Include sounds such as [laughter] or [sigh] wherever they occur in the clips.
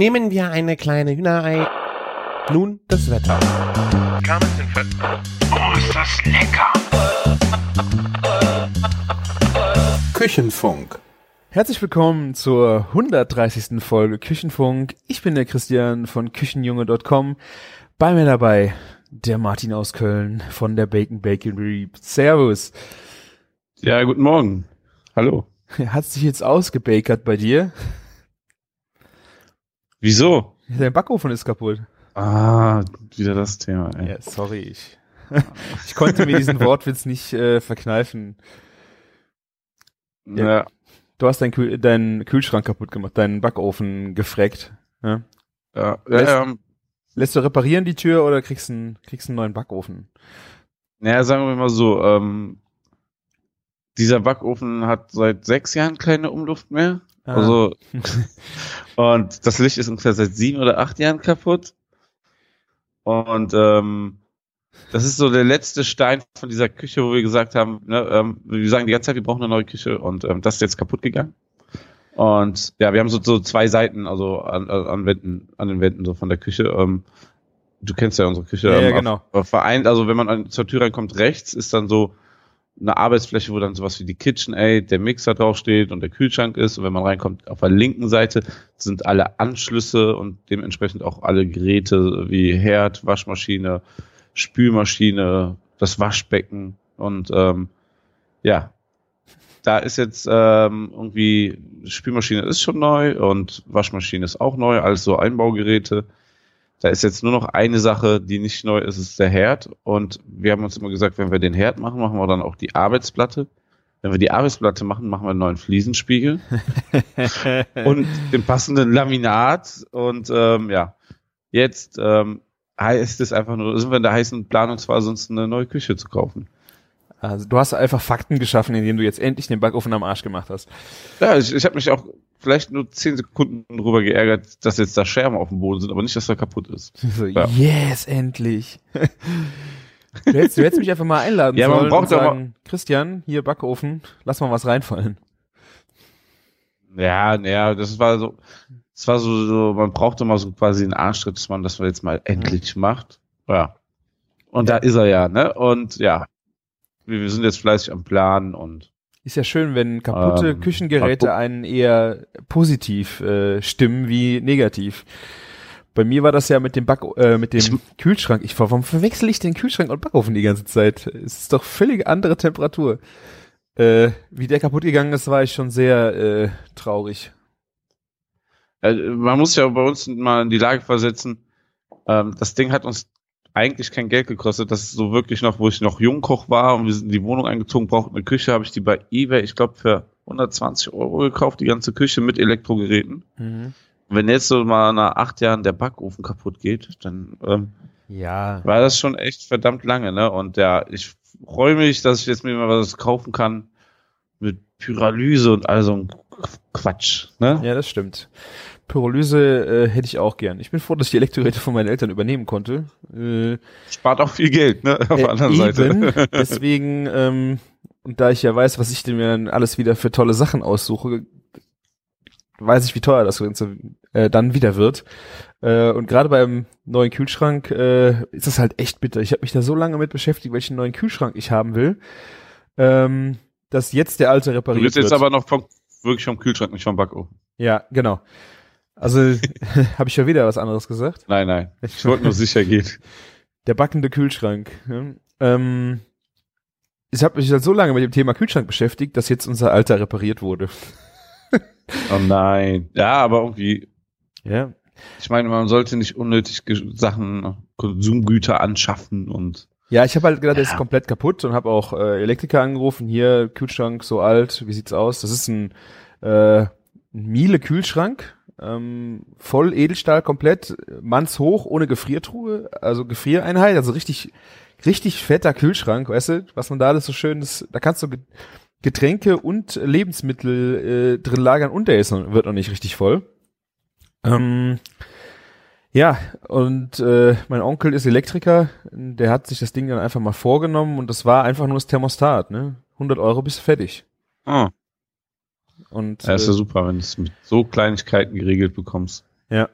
Nehmen wir eine kleine Hühnerei. Nun das Wetter. Oh, ist das lecker! Küchenfunk. Herzlich willkommen zur 130. Folge Küchenfunk. Ich bin der Christian von Küchenjunge.com. Bei mir dabei der Martin aus Köln von der Bacon Bakery. Servus. Ja, guten Morgen. Hallo. Hat sich jetzt ausgebakert bei dir? Wieso? Dein Backofen ist kaputt. Ah, wieder das Thema. Ey. Ja, sorry, ich, [laughs] ich konnte mir diesen Wortwitz nicht äh, verkneifen. Ja. Ja, Du hast deinen Kühl deinen Kühlschrank kaputt gemacht, deinen Backofen gefreckt. Ja? ja, Lässt- ja, ähm, Lässt du reparieren die Tür oder kriegst einen, kriegst einen neuen Backofen? naja, sagen wir mal so, ähm, dieser Backofen hat seit sechs Jahren keine Umluft mehr. Ah. Also, [laughs] und das Licht ist ungefähr seit sieben oder acht Jahren kaputt. Und ähm, das ist so der letzte Stein von dieser Küche, wo wir gesagt haben, ne, ähm, wir sagen die ganze Zeit, wir brauchen eine neue Küche und ähm, das ist jetzt kaputt gegangen. Und ja, wir haben so, so zwei Seiten, also an, an, Wänden, an den Wänden so von der Küche. Ähm, du kennst ja unsere Küche. Ja, ja, ähm, genau. Auf, auf vereint, also wenn man an, zur Tür reinkommt, rechts ist dann so eine Arbeitsfläche, wo dann sowas wie die KitchenAid, der Mixer draufsteht und der Kühlschrank ist. Und wenn man reinkommt, auf der linken Seite sind alle Anschlüsse und dementsprechend auch alle Geräte wie Herd, Waschmaschine, Spülmaschine, das Waschbecken und ähm, ja, da ist jetzt ähm, irgendwie Spülmaschine ist schon neu und Waschmaschine ist auch neu, also Einbaugeräte. Da ist jetzt nur noch eine Sache, die nicht neu ist, ist der Herd. Und wir haben uns immer gesagt, wenn wir den Herd machen, machen wir dann auch die Arbeitsplatte. Wenn wir die Arbeitsplatte machen, machen wir einen neuen Fliesenspiegel [laughs] und den passenden Laminat. Und ähm, ja, jetzt ähm, heißt es einfach nur, sind wir in der heißen Planungsphase, uns eine neue Küche zu kaufen. Also du hast einfach Fakten geschaffen, indem du jetzt endlich den Backofen am Arsch gemacht hast. Ja, ich, ich habe mich auch vielleicht nur zehn Sekunden darüber geärgert, dass jetzt da Scherben auf dem Boden sind, aber nicht, dass er kaputt ist. So, Ja. yes, endlich. [laughs] Du hättest, du hättest mich einfach mal einladen Ja, man sollen braucht und sagen, Christian, hier Backofen, lass mal was reinfallen. Ja, naja, das war so, das war so, so, man brauchte mal so quasi einen Arschtritt, dass man das jetzt mal endlich macht. Ja. Und da ist er ja, ne? Und ja, wir, wir sind jetzt fleißig am Plan und Ist ja schön, wenn kaputte Ähm, Küchengeräte mal einen eher positiv äh, stimmen wie negativ. Bei mir war das ja mit dem Back äh, mit dem Ich- Kühlschrank. Ich warum verwechsel ich den Kühlschrank und Backofen die ganze Zeit? Es ist doch völlig andere Temperatur. Äh, wie der kaputt gegangen ist, war ich schon sehr äh, traurig. äh, man muss ja bei uns mal in die Lage versetzen, ähm, das Ding hat uns eigentlich kein Geld gekostet. Das ist so wirklich noch, wo ich noch Jungkoch war und wir sind in die Wohnung eingezogen, brauchten eine Küche, habe ich die bei eBay, ich glaube, für 120 Euro gekauft, die ganze Küche mit Elektrogeräten. Wenn jetzt so mal nach acht Jahren der Backofen kaputt geht, dann ähm, Ja. war das schon echt verdammt lange, ne? Und ja, ich freue mich, dass ich jetzt mir mal was kaufen kann mit Pyralyse und all so ein Quatsch, ne? Ja, das stimmt. Pyrolyse äh, hätte ich auch gern. Ich bin froh, dass ich die Elektrogeräte von meinen Eltern übernehmen konnte. Äh, Spart auch viel Geld, ne? Auf der anderen eben. Seite. [laughs] Deswegen, ähm, und da ich ja weiß, was ich denn mir dann alles wieder für tolle Sachen aussuche, weiß ich, wie teuer das Ganze äh, dann wieder wird. Äh, und gerade beim neuen Kühlschrank äh, ist das halt echt bitter. Ich habe mich da so lange mit beschäftigt, welchen neuen Kühlschrank ich haben will, ähm, dass jetzt der alte Du repariert bist jetzt wird. aber noch vom, wirklich vom Kühlschrank, nicht vom Backofen. ja, genau. Also [laughs] habe ich schon wieder was anderes gesagt. Nein, nein. Ich wollte nur sicher gehen. [laughs] Der backende Kühlschrank. Ähm, ich habe mich halt so lange mit dem Thema Kühlschrank beschäftigt, dass jetzt unser alter repariert wurde. Oh nein. Ja, aber irgendwie, Ja. ich meine, man sollte nicht unnötig Sachen, Konsumgüter anschaffen und Ja, ich habe halt gedacht, der ist komplett kaputt und habe auch äh, Elektriker angerufen. Hier, Kühlschrank so alt, wie sieht's aus? Das ist ein, äh, ein Miele Kühlschrank, ähm, voll Edelstahl komplett, mannshoch, ohne Gefriertruhe, also Gefriereinheit, also richtig, richtig fetter Kühlschrank, weißt du, was man da alles so schön ist, da kannst du Ge- Getränke und Lebensmittel äh, drin lagern und der ist noch, wird noch nicht richtig voll. Ähm, ja, und äh, mein Onkel ist Elektriker, der hat sich das Ding dann einfach mal vorgenommen und das war einfach nur das Thermostat, ne? 100 Euro bist du fertig. Oh, Und ja, ist ja äh, super, wenn du es mit so Kleinigkeiten geregelt bekommst. Ja.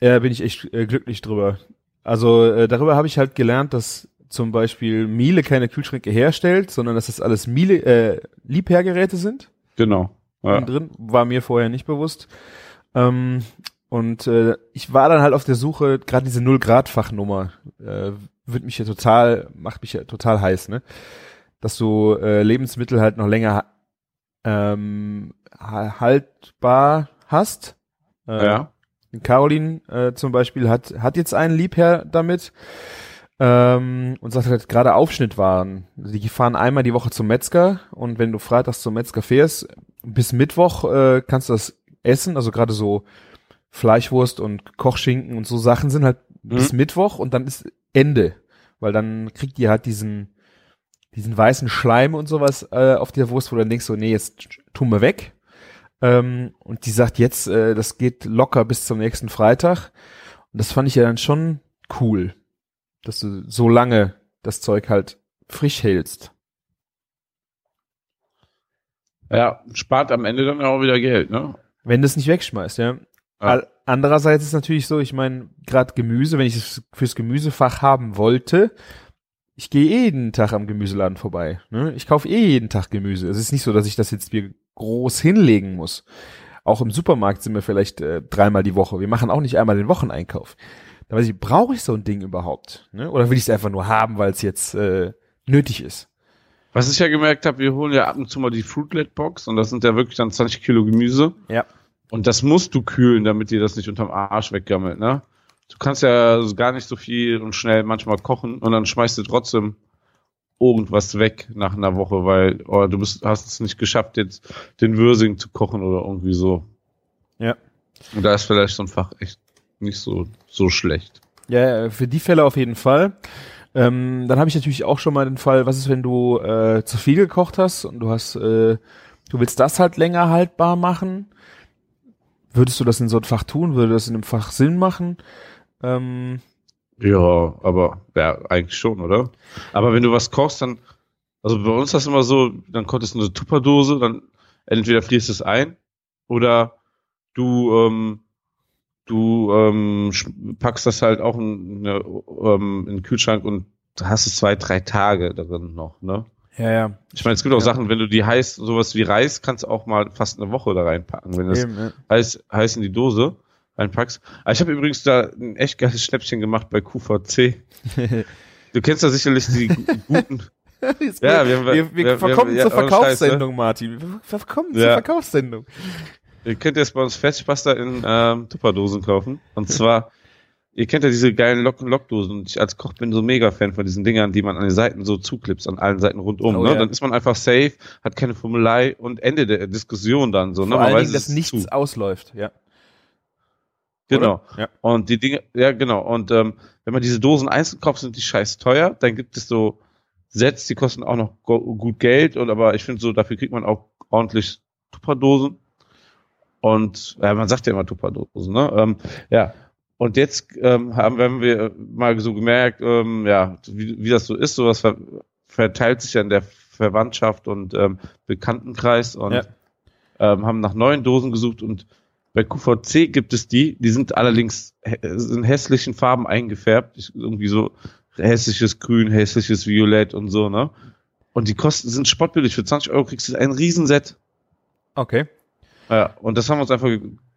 Ja, bin ich echt äh, glücklich drüber. Also äh, darüber habe ich halt gelernt, dass zum Beispiel Miele keine Kühlschränke herstellt, sondern dass das alles Miele äh, Liebhergeräte sind. Genau. Ja. Drin war mir vorher nicht bewusst. Ähm, und äh, ich war dann halt auf der Suche, gerade diese null Grad Fachnummer äh, wird mich ja total, macht mich ja total heiß, ne? Dass du äh, Lebensmittel halt noch länger ähm, haltbar hast. Äh, ja. Caroline äh, zum Beispiel hat, hat jetzt einen Liebherr damit ähm, und sagt halt gerade Aufschnittwaren. Die fahren einmal die Woche zum Metzger und wenn du freitags zum Metzger fährst, bis Mittwoch äh, kannst du das essen, also gerade so Fleischwurst und Kochschinken und so Sachen sind halt mhm. bis Mittwoch und dann ist Ende, weil dann kriegt ihr halt diesen diesen weißen Schleim und sowas äh, auf der Wurst, wo du dann denkst so, nee, jetzt tun wir weg. Ähm, und die sagt jetzt, äh, das geht locker bis zum nächsten Freitag. Und das fand ich ja dann schon cool, dass du so lange das Zeug halt frisch hältst. Ja, spart am Ende dann auch wieder Geld, ne? Wenn du es nicht wegschmeißt, ja. ja. Andererseits ist es natürlich so, ich meine, gerade Gemüse, wenn ich es fürs Gemüsefach haben wollte, ich gehe eh jeden Tag am Gemüseladen vorbei. Ne? Ich kaufe eh jeden Tag Gemüse. Es ist nicht so, dass ich das jetzt mir groß hinlegen muss. Auch im Supermarkt sind wir vielleicht äh, dreimal die Woche. Wir machen auch nicht einmal den Wocheneinkauf. Da weiß ich, brauche ich so ein Ding überhaupt? Ne? Oder will ich es einfach nur haben, weil es jetzt äh, nötig ist? Was ich ja gemerkt habe, wir holen ja ab und zu mal die Fruitlet Box und das sind ja wirklich dann 20 Kilo Gemüse. Ja. Und das musst du kühlen, damit dir das nicht unterm Arsch weggammelt, ne? Du kannst ja gar nicht so viel und schnell manchmal kochen und dann schmeißt du trotzdem irgendwas weg nach einer Woche, weil oh, du bist, hast es nicht geschafft, jetzt den Würsing zu kochen oder irgendwie so. Ja. Und da ist vielleicht so ein Fach echt nicht so, so schlecht. Ja, für die Fälle auf jeden Fall. Ähm, dann habe ich natürlich auch schon mal den Fall, was ist, wenn du äh, zu viel gekocht hast und du hast, äh, du willst das halt länger haltbar machen? Würdest du das in so ein Fach tun? Würde das in einem Fach Sinn machen? Ähm, ja, aber ja, eigentlich schon, oder? Aber wenn du was kochst, dann, also bei uns ist das immer so, dann kochtest du eine Tupperdose, dann entweder frierst du es ein oder du, ähm, du ähm, packst das halt auch in, eine, ähm, in den Kühlschrank und hast es zwei, drei Tage darin noch, ne? Ja, ja. Ich meine, es gibt auch ja. Sachen, wenn du die heiß, sowas wie Reis, kannst du auch mal fast eine Woche da reinpacken, wenn das Eben, ja. heiß, heiß in die Dose reinpackst. Aber ich habe übrigens da ein echt geiles Schnäppchen gemacht bei QVC. [laughs] du kennst ja sicherlich die guten. [laughs] ja, wir, wir, wir, wir verkommen zur Verkaufssendung, Scheiß, Martin. Wir verkommen zur Verkaufssendung. Ihr könnt jetzt bei uns Fetchpasta in ähm, Tupperdosen kaufen. Und zwar, [laughs] ihr kennt ja diese geilen Lock-Lock-Dosen. Und ich als Koch bin so mega Fan von diesen Dingern, die man an den Seiten so zuklipst, an allen Seiten rundum. Oh, ne? Ja. Dann ist man einfach safe, hat keine Formelei und Ende der Diskussion dann so. Ne? Vor ne? allen Dingen, dass nichts zu. ausläuft, ja. Genau. Ja. Und die Dinge, ja genau. Und ähm, wenn man diese Dosen einzeln kauft, sind die scheiß teuer. Dann gibt es so Sets, die kosten auch noch gut Geld. Und aber ich finde so, dafür kriegt man auch ordentlich Tupperdosen. Und ja, man sagt ja immer Tupperdosen, ne? Ähm, ja. Und jetzt ähm, haben, haben wir mal so gemerkt, ähm, ja, wie, wie das so ist, sowas ver verteilt sich ja in der Verwandtschaft und ähm, Bekanntenkreis und ja. ähm, haben nach neuen Dosen gesucht und bei QVC gibt es die, die sind allerdings in hässlichen Farben eingefärbt. Irgendwie so hässliches Grün, hässliches Violett und so, ne? Und die kosten, sind spottbillig. Für 20 Euro kriegst du ein Riesenset. Okay. Ja, und das haben wir uns einfach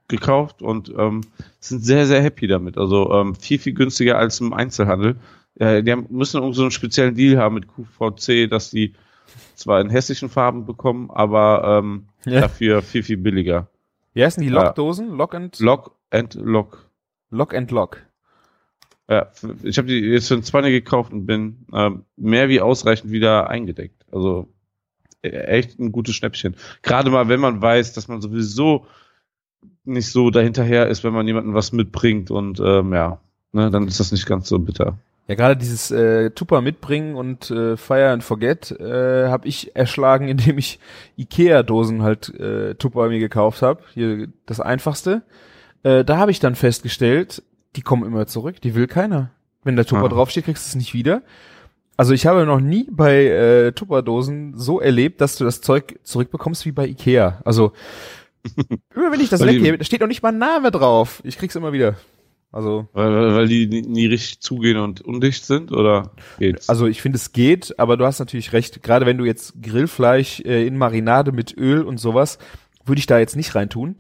gekauft und ähm, sind sehr, sehr happy damit. Also ähm, viel, viel günstiger als im Einzelhandel. Ja, die haben, müssen irgendwie so einen speziellen Deal haben mit QVC, dass die zwar in hässlichen Farben bekommen, aber ähm, ja. dafür viel, viel billiger. Wie heißen die Lockdosen? Lock and Lock and Lock. Lock and Lock. Ja, ich habe die jetzt für ein 20 gekauft und bin ähm, mehr wie ausreichend wieder eingedeckt. Also e, echt ein gutes Schnäppchen. Gerade mal, wenn man weiß, dass man sowieso nicht so dahinterher ist, wenn man jemanden was mitbringt und ähm, ja, ne, dann ist das nicht ganz so bitter. Ja, gerade dieses äh, Tupper mitbringen und äh, Fire and Forget äh, habe ich erschlagen, [laughs] indem ich Ikea-Dosen halt äh, Tupper mir gekauft habe. Hier das einfachste. Äh, da habe ich dann festgestellt, die kommen immer zurück, die will keiner. Wenn der Tupper ah. draufsteht, kriegst du es nicht wieder. Also ich habe noch nie bei äh, Tupperdosen so erlebt, dass du das Zeug zurückbekommst wie bei Ikea. Also [laughs] Immer wenn ich das weggebe, da steht noch nicht mal ein Name drauf. Ich krieg's immer wieder. Also, Weil, weil weil die nie, richtig zugehen und undicht sind, oder geht's? also ich finde es geht, aber du hast natürlich recht. Gerade wenn du jetzt Grillfleisch äh, in Marinade mit Öl und sowas, würde ich da jetzt nicht reintun.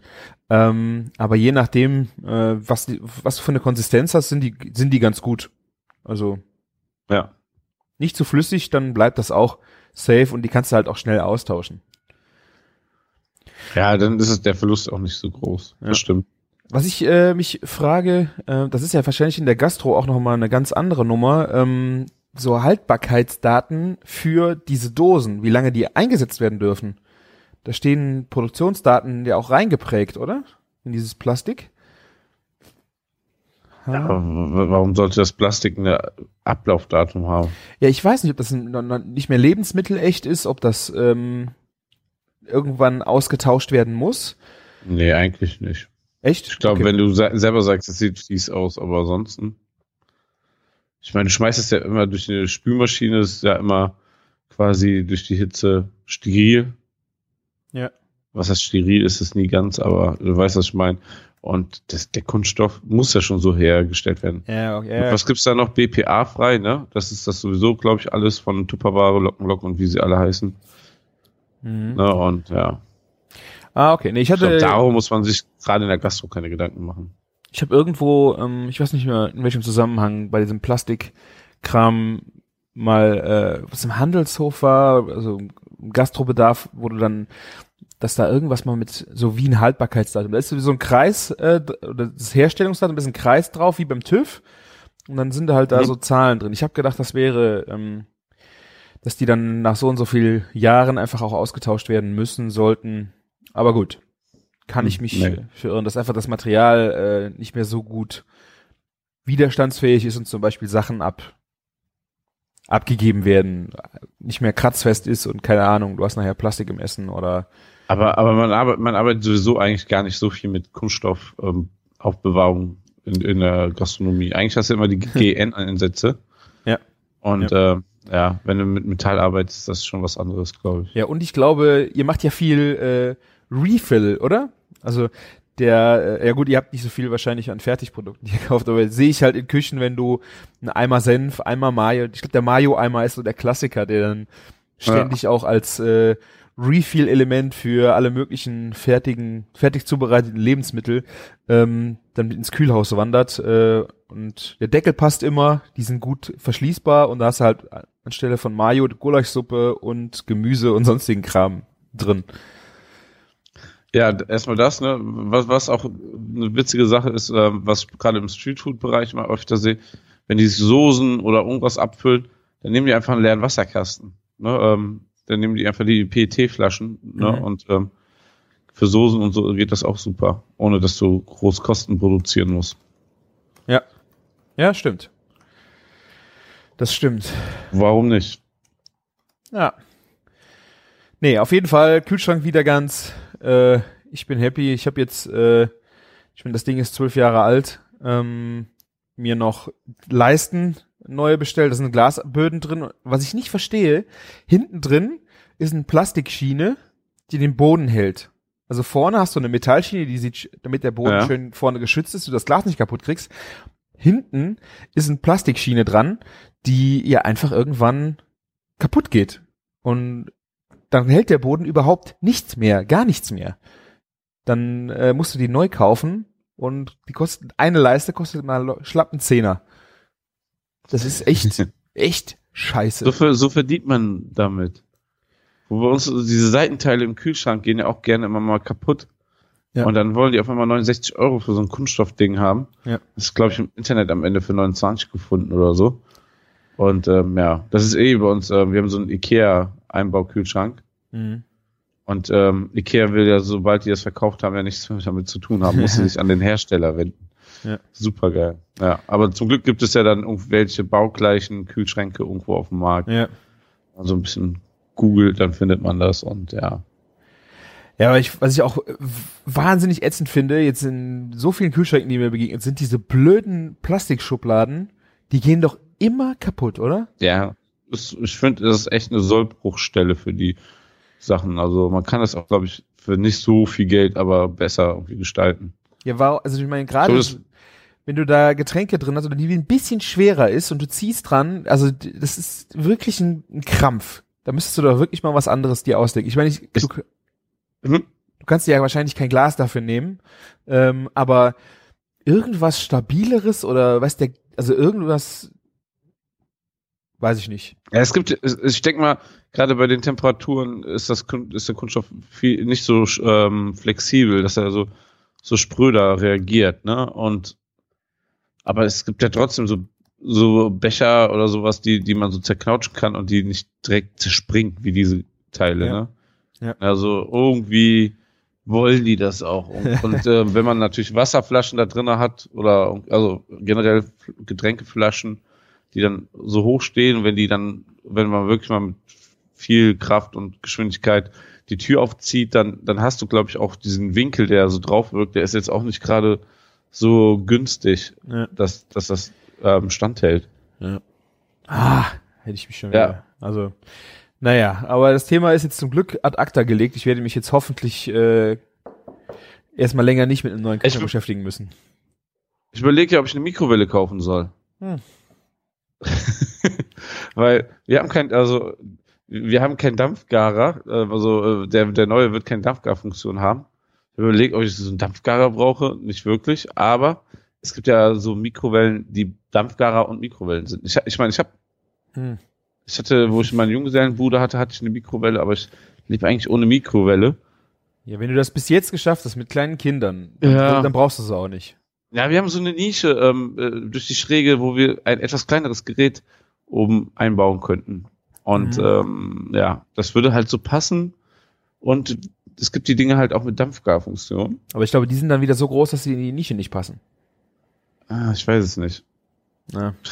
Ähm, aber je nachdem, äh, was, die, was du für eine Konsistenz hast, sind die, sind die ganz gut. Also ja. nicht zu flüssig, dann bleibt das auch safe und die kannst du halt auch schnell austauschen. Ja, dann ist es der Verlust auch nicht so groß. Ja. Das stimmt. Was ich äh, mich frage, äh, das ist ja wahrscheinlich in der Gastro auch noch mal eine ganz andere Nummer, ähm, so Haltbarkeitsdaten für diese Dosen, wie lange die eingesetzt werden dürfen. Da stehen Produktionsdaten ja auch reingeprägt, oder? In dieses Plastik. W- warum sollte das Plastik ein Ablaufdatum haben? Ja, ich weiß nicht, ob das nicht mehr lebensmittelecht ist, ob das ähm, irgendwann ausgetauscht werden muss. Nee, eigentlich nicht. Echt? Ich glaube, Okay. wenn du se selber sagst, es sieht fies aus, aber ansonsten. Ich meine, du schmeißt es ja immer durch eine Spülmaschine, ist ja immer quasi durch die Hitze steril. Ja. Was heißt steril, ist es nie ganz, aber du weißt, was ich meine. Und das, der Kunststoff muss ja schon so hergestellt werden. Ja, okay, Und. Was gibt's da noch? BPA frei, ne? Das ist das sowieso, glaube ich, alles von Tupperware, Lockenlock und wie sie alle heißen. Mhm. Ne? Und ja. Ah, okay. Nee, ich Ich hatte. glaube, darum muss man sich gerade in der Gastro keine Gedanken machen. Ich habe irgendwo, ähm, ich weiß nicht mehr in welchem Zusammenhang, bei diesem Plastikkram mal, äh, was im Handelshof war, also Gastrobedarf, wurde dann, dass da irgendwas mal mit so wie ein Haltbarkeitsdatum, da ist so ein Kreis, äh, oder das Herstellungsdatum ist ein Kreis drauf, wie beim TÜV, und dann sind da halt da Mhm. so Zahlen drin. Ich habe gedacht, das wäre, ähm, dass die dann nach so und so viel Jahren einfach auch ausgetauscht werden müssen, sollten. Aber gut, kann ich Hm, mich nee. verirren, dass einfach das Material äh, nicht mehr so gut widerstandsfähig ist und zum Beispiel Sachen ab abgegeben werden, nicht mehr kratzfest ist und keine Ahnung, du hast nachher Plastik im Essen oder Aber, aber man arbeitet, man arbeitet sowieso eigentlich gar nicht so viel mit Kunststoff ähm, in, in der Gastronomie. Eigentlich hast du immer die [laughs] GN-Einsätze. Ja. Und ja. Äh, ja, wenn du mit Metall arbeitest, ist das schon was anderes, glaube ich. ja und ich glaube, ihr macht ja viel äh, Refill, oder? Also der, äh, ja gut, ihr habt nicht so viel wahrscheinlich an Fertigprodukten [laughs] gekauft, aber sehe ich halt in Küchen, wenn du einen Eimer Senf, Eimer Mayo, ich glaube der Mayo-Eimer ist so der Klassiker, der dann ständig auch als äh, Refill-Element für alle möglichen fertigen, fertig zubereiteten Lebensmittel ähm, dann ins Kühlhaus wandert. Äh, und der Deckel passt immer, die sind gut verschließbar und da hast du halt anstelle von Mayo Gulaschsuppe und Gemüse und sonstigen Kram drin. Ja, erstmal das, ne? Was, was auch eine witzige Sache ist, ähm, was ich gerade im Streetfood-Bereich mal öfter sehe, wenn die Soßen oder irgendwas abfüllen, dann nehmen die einfach einen leeren Wasserkasten. Ne? Ähm, dann nehmen die einfach die PET-Flaschen ne? Mhm. und ähm, für Soßen und so geht das auch super, ohne dass du groß Kosten produzieren musst. Ja. Ja, stimmt. Das stimmt. Warum nicht? Ja. Nee, auf jeden Fall Kühlschrank wieder ganz. Äh, ich bin happy. Ich habe jetzt, äh, ich bin das Ding ist zwölf Jahre alt. Ähm, mir noch Leisten neue bestellt. Da sind Glasböden drin. Was ich nicht verstehe, hinten drin ist eine Plastikschiene, die den Boden hält. Also vorne hast du eine Metallschiene, die sieht, damit der Boden Ja. schön vorne geschützt ist, du das Glas nicht kaputt kriegst. Hinten ist eine Plastikschiene dran, die ja einfach irgendwann kaputt geht. Und dann hält der Boden überhaupt nichts mehr, gar nichts mehr. Dann äh, musst du die neu kaufen und die kostet, eine Leiste kostet mal schlappen Zehner. Das ist echt, [laughs] echt scheiße. So, ver- so verdient man damit. Wo bei uns diese Seitenteile im Kühlschrank gehen ja auch gerne immer mal kaputt. Ja. Und dann wollen die auf einmal 69 Euro für so ein Kunststoffding haben. Ja. Das ist, glaube ich, im Internet am Ende für 29 gefunden oder so. Und ähm, ja, das ist eh bei uns, ähm, wir haben so einen IKEA-Einbaukühlschrank. Mhm. Und ähm, Ikea will ja, sobald die das verkauft haben, ja nichts mehr damit zu tun haben, muss sie [laughs] sich an den Hersteller wenden. Ja. Super geil. Ja, aber zum Glück gibt es ja dann irgendwelche baugleichen Kühlschränke irgendwo auf dem Markt. Ja. Also ein bisschen googelt, dann findet man das und ja. Ja, aber ich, was ich auch äh, wahnsinnig ätzend finde, jetzt in so vielen Kühlschränken, die mir begegnet sind, diese blöden Plastikschubladen, die gehen doch immer kaputt, oder? Ja, es- ich finde, das ist echt eine Sollbruchstelle für die Sachen. Also man kann das auch, glaube ich, für nicht so viel Geld, aber besser irgendwie gestalten. Ja, war, also ich meine, gerade So, wenn du da Getränke drin hast oder die ein bisschen schwerer ist und du ziehst dran, also das ist wirklich ein, ein Krampf. Da müsstest du doch wirklich mal was anderes dir ausdenken. Ich meine, ich, du, Mhm. du kannst dir ja wahrscheinlich kein Glas dafür nehmen, ähm, aber irgendwas stabileres oder weiß der, also irgendwas, weiß ich nicht. Ja, es gibt, ich denke mal, gerade bei den Temperaturen ist das ist der Kunststoff viel, nicht so ähm, flexibel, dass er so so spröder reagiert, ne? Und aber es gibt ja trotzdem so so Becher oder sowas, die die man so zerknautschen kann und die nicht direkt zerspringen wie diese Teile, Ja. ne? Ja. Also irgendwie wollen die das auch. Und, [laughs] und äh, wenn man natürlich Wasserflaschen da drinne hat oder also generell Getränkeflaschen, die dann so hoch stehen, wenn die dann, wenn man wirklich mal mit viel Kraft und Geschwindigkeit die Tür aufzieht, dann, dann hast du, glaube ich, auch diesen Winkel, der so drauf wirkt, der ist jetzt auch nicht gerade so günstig, Ja. dass, dass das ähm, standhält. Ah, hätte ich mich schon Ja. wieder. Also, naja, aber das Thema ist jetzt zum Glück ad acta gelegt. Ich werde mich jetzt hoffentlich äh, erstmal länger nicht mit einem neuen Ich- beschäftigen müssen. Ich überlege ja, ob ich eine Mikrowelle kaufen soll. Hm. [laughs] Weil wir haben kein, also wir haben keinen Dampfgarer, äh, also äh, der, der neue wird keine Dampfgarfunktion haben. Ich überlege, ob ich so einen Dampfgarer brauche, nicht wirklich, aber es gibt ja so Mikrowellen, die Dampfgarer und Mikrowellen sind. Ich, ich meine, ich habe, Hm. ich hatte, wo ich meine Junggesellenbude hatte, hatte ich eine Mikrowelle, aber ich lebe eigentlich ohne Mikrowelle. Ja, wenn du das bis jetzt geschafft hast mit kleinen Kindern, dann, Ja. dann brauchst du es auch nicht. Ja, wir haben so eine Nische ähm, äh, durch die Schräge, wo wir ein etwas kleineres Gerät oben einbauen könnten. Und Mhm. ähm, ja, das würde halt so passen. Und es gibt die Dinge halt auch mit Dampfgarfunktion. Aber ich glaube, die sind dann wieder so groß, dass sie in die Nische nicht passen. Ah, ich weiß es nicht. Ja. [laughs]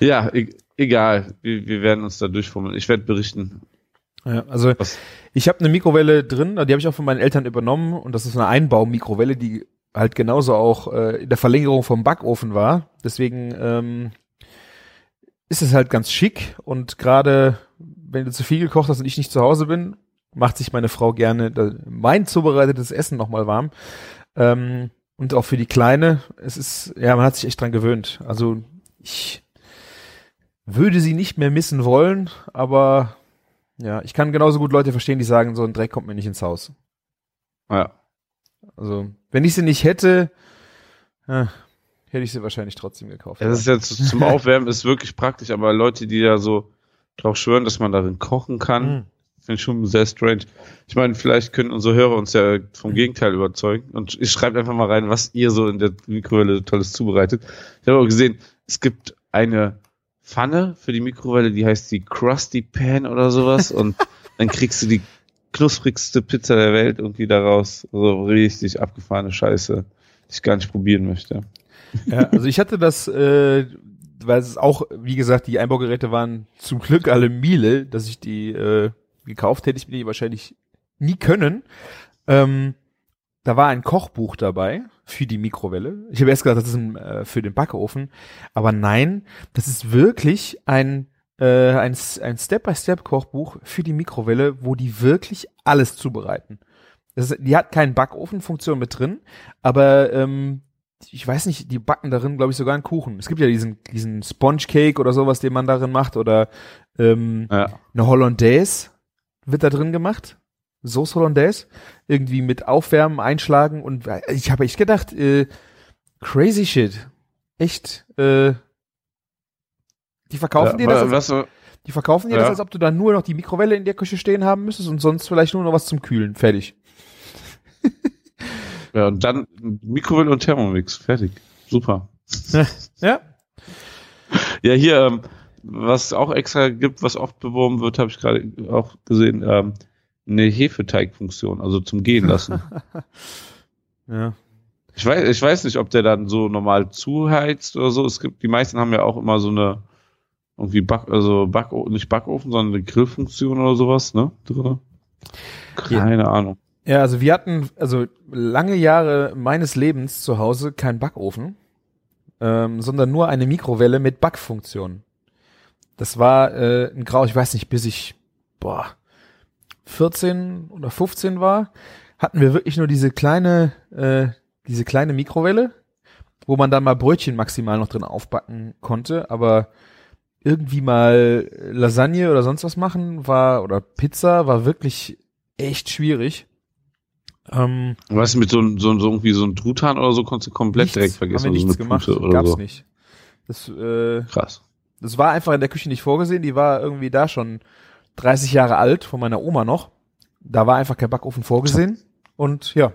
Ja, e egal. Wir, wir werden uns da durchfummeln. Ich werde berichten. Ja, also Was- ich habe eine Mikrowelle drin, die habe ich auch von meinen Eltern übernommen und das ist eine Einbaumikrowelle, die halt genauso auch äh, in der Verlängerung vom Backofen war. Deswegen ähm, ist es halt ganz schick und gerade wenn du zu viel gekocht hast und ich nicht zu Hause bin, macht sich meine Frau gerne mein zubereitetes Essen nochmal warm. Ähm, und auch für die Kleine, es ist, ja, man hat sich echt dran gewöhnt. Also ich würde sie nicht mehr missen wollen, aber ja, ich kann genauso gut Leute verstehen, die sagen, so ein Dreck kommt mir nicht ins Haus. Ja. Also, wenn ich sie nicht hätte, äh, hätte ich sie wahrscheinlich trotzdem gekauft. Das ist jetzt zum Aufwärmen ist wirklich praktisch, aber Leute, die da so drauf schwören, dass man darin kochen kann, Hm. Finde ich schon sehr strange. Ich meine, vielleicht können unsere Hörer uns ja vom Gegenteil überzeugen. Und ich schreibe einfach mal rein, was ihr so in der Mikrowelle Tolles zubereitet. Ich habe auch gesehen, es gibt eine Pfanne für die Mikrowelle, die heißt die Krusty Pan oder sowas. Und dann kriegst du die knusprigste Pizza der Welt irgendwie daraus. So richtig abgefahrene Scheiße, die ich gar nicht probieren möchte. Ja, also ich hatte das, äh, weil es auch, wie gesagt, die Einbaugeräte waren zum Glück alle Miele, dass ich die äh, gekauft hätte, ich mir die wahrscheinlich nie können. Ähm, da war ein Kochbuch dabei für die Mikrowelle. Ich habe erst gedacht, das ist ein, äh, für den Backofen, aber nein, das ist wirklich ein äh, ein, ein Step-by-Step-Kochbuch für die Mikrowelle, wo die wirklich alles zubereiten. Das ist, die hat keine Backofenfunktion mit drin, aber ähm, ich weiß nicht, die backen darin, glaube ich, sogar einen Kuchen. Es gibt ja diesen, diesen Sponge Cake oder sowas, den man darin macht, oder ähm, Ja. eine Hollandaise wird da drin gemacht. Sauce Hollandaise. Irgendwie mit Aufwärmen, Einschlagen und ich habe echt gedacht, äh, crazy shit. Echt, äh, die verkaufen dir das, als, was, die verkaufen dir Ja. das, als ob du da nur noch die Mikrowelle in der Küche stehen haben müsstest und sonst vielleicht nur noch was zum Kühlen. Fertig. [laughs] ja, und dann Mikrowelle und Thermomix. Fertig. Super. [laughs] Ja. Ja, hier, ähm, was auch extra gibt, was oft beworben wird, habe ich gerade auch gesehen, ähm, eine Hefeteigfunktion, also zum Gehen lassen. [laughs] Ja. ich weiß, ich weiß nicht, ob der dann so normal zuheizt oder so. Es gibt, die meisten haben ja auch immer so eine irgendwie Back, also Backofen, nicht Backofen, sondern eine Grillfunktion oder sowas, ne? Drin. Keine Ahnung. Ja, also wir hatten also lange Jahre meines Lebens zu Hause keinen Backofen, ähm, sondern nur eine Mikrowelle mit Backfunktion. Das war äh, ein Grau, ich weiß nicht, bis ich boah 14 oder 15 war, hatten wir wirklich nur diese kleine, äh, diese kleine Mikrowelle, wo man dann mal Brötchen maximal noch drin aufbacken konnte, aber irgendwie mal Lasagne oder sonst was machen war oder Pizza war wirklich echt schwierig. Ähm, Was mit so, so, so irgendwie so ein Truthahn oder so konntest du komplett nichts, direkt vergessen. Haben wir nichts so gemacht, Pute oder gab's so. nicht. Das, äh, Krass. das war einfach in der Küche nicht vorgesehen. Die war irgendwie da schon 30 Jahre alt, von meiner Oma noch. Da war einfach kein Backofen vorgesehen. Und ja,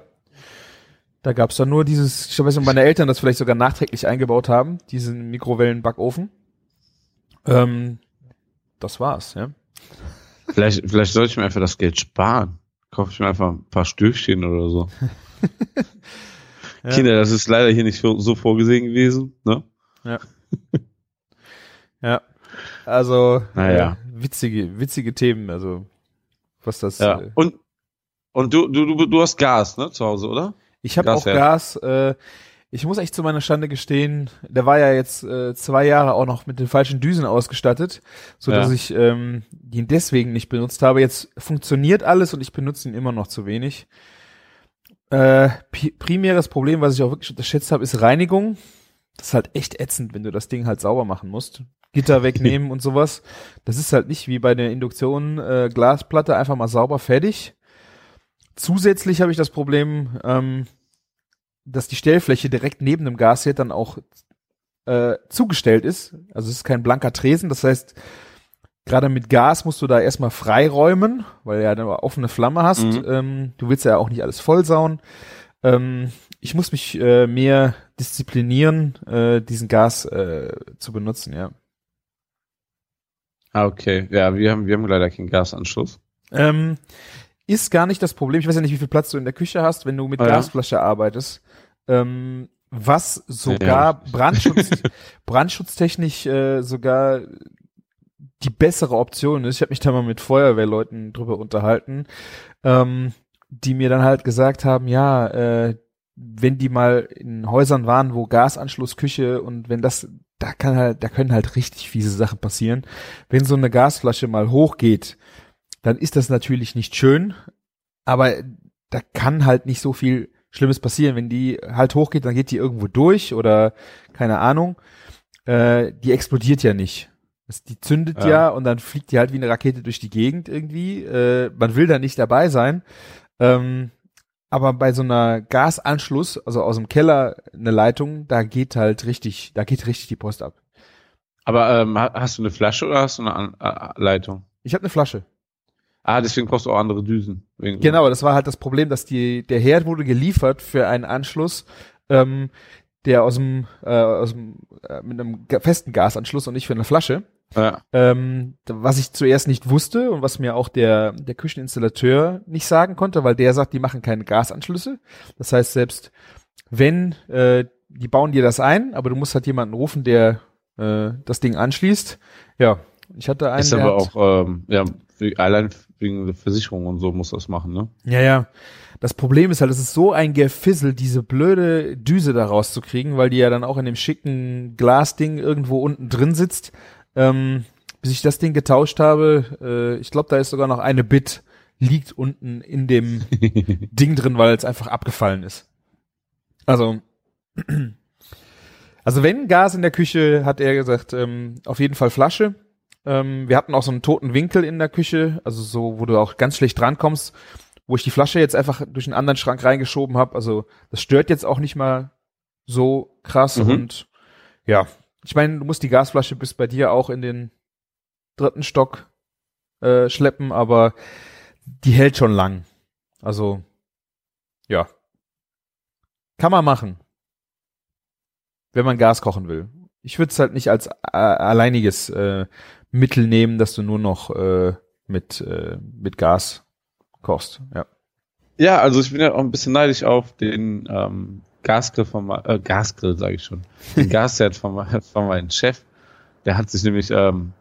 da gab's dann nur dieses, ich weiß nicht, ob meine Eltern das vielleicht sogar nachträglich eingebaut haben, diesen Mikrowellen-Backofen. Ähm, das war's, ja. Vielleicht, vielleicht sollte ich mir einfach das Geld sparen. Kaufe ich mir einfach ein paar Stückchen oder so. [laughs] Ja. Kinder, das ist leider hier nicht so vorgesehen gewesen. Ne? Ja. Also, Naja. äh, witzige, witzige Themen, also, was das, Ja. äh, Und, und du, du, du, hast Gas, ne, zu Hause, oder? Ich habe auch. Gas. Äh, ich muss echt zu meiner Schande gestehen, der war ja jetzt äh, zwei Jahre auch noch mit den falschen Düsen ausgestattet, so dass Ja. ich ähm, ihn deswegen nicht benutzt habe. Jetzt funktioniert alles und ich benutze ihn immer noch zu wenig. Äh, primäres Problem, was ich auch wirklich unterschätzt habe, ist Reinigung. Das ist halt echt ätzend, wenn du das Ding halt sauber machen musst. Gitter wegnehmen [laughs] und sowas. Das ist halt nicht wie bei der Induktion äh, Glasplatte einfach mal sauber fertig. Zusätzlich habe ich das Problem, ähm, dass die Stellfläche direkt neben dem Gasherd dann auch äh, zugestellt ist. Also es ist kein blanker Tresen. Das heißt, gerade mit Gas musst du da erstmal freiräumen, weil du ja eine offene Flamme hast. Mhm. Ähm, du willst ja auch nicht alles vollsauen. Ähm, ich muss mich äh, mehr disziplinieren, äh, diesen Gas äh, zu benutzen, ja. Ah, okay. Ja, wir haben, wir haben leider keinen Gasanschluss. Ähm, ist gar nicht das Problem. Ich weiß ja nicht, wie viel Platz du in der Küche hast, wenn du mit ja. Gasflasche arbeitest. Ähm, was sogar Ja. Brandschutz, [laughs] brandschutztechnisch äh, sogar die bessere Option ist. Ich habe mich da mal mit Feuerwehrleuten drüber unterhalten, ähm, die mir dann halt gesagt haben, ja, äh, wenn die mal in Häusern waren, wo Gasanschluss, Küche und wenn das, da kann halt, da können halt richtig fiese Sachen passieren. Wenn so eine Gasflasche mal hochgeht, dann ist das natürlich nicht schön, aber da kann halt nicht so viel Schlimmes passieren. Wenn die halt hochgeht, dann geht die irgendwo durch oder keine Ahnung. Äh, die explodiert ja nicht. Das- Die zündet ja. Ja. und dann fliegt die halt wie eine Rakete durch die Gegend irgendwie. Äh, man will da nicht dabei sein. Ähm, aber bei so einer Gasanschluss, also aus dem Keller eine Leitung, da geht halt richtig, da geht richtig die Post ab. Aber ähm, ha- hast du eine Flasche oder hast du eine An äh, Leitung? Ich habe eine Flasche. Ah, deswegen brauchst du auch andere Düsen. Genau, das war halt das Problem, dass die der Herd wurde geliefert für einen Anschluss, ähm, der aus dem, äh, aus dem äh, mit einem festen Gasanschluss und nicht für eine Flasche. Ja. Ähm, was ich zuerst nicht wusste und was mir auch der der Kücheninstallateur nicht sagen konnte, weil der sagt, die machen keine Gasanschlüsse. Das heißt, selbst wenn äh, die bauen dir das ein, aber du musst halt jemanden rufen, der äh, das Ding anschließt. Ja, ich hatte einen. Ist aber auch, ähm, ja, allein wegen Versicherung und so muss das machen, ne? Ja, ja. Das Problem ist halt, es ist so ein Gefissel, diese blöde Düse da rauszukriegen, weil die ja dann auch in dem schicken Glasding irgendwo unten drin sitzt. Ähm, bis ich das Ding getauscht habe, äh, ich glaube, da ist sogar noch eine Bit liegt unten in dem [laughs] Ding drin, weil es einfach abgefallen ist. Also, [clears throat] also wenn Gas in der Küche, hat er gesagt, ähm, auf jeden Fall Flasche. Ähm, wir hatten auch so einen toten Winkel in der Küche, also so, wo du auch ganz schlecht drankommst, wo ich die Flasche jetzt einfach durch einen anderen Schrank reingeschoben habe. Also das stört jetzt auch nicht mal so krass Mhm. und ja, ich meine, du musst die Gasflasche bis bei dir auch in den dritten Stock äh, schleppen, aber die hält schon lang. Also ja, kann man machen, wenn man Gas kochen will. Ich würde es halt nicht als äh, alleiniges äh, Mittel nehmen, dass du nur noch äh, mit äh, mit Gas kochst. Ja. Ja, also ich bin ja auch ein bisschen neidisch auf den ähm, Gasgrill von äh, Gasgrill, sage ich schon. Den [laughs] Gasherd von, von meinem Chef. Der hat sich nämlich ähm,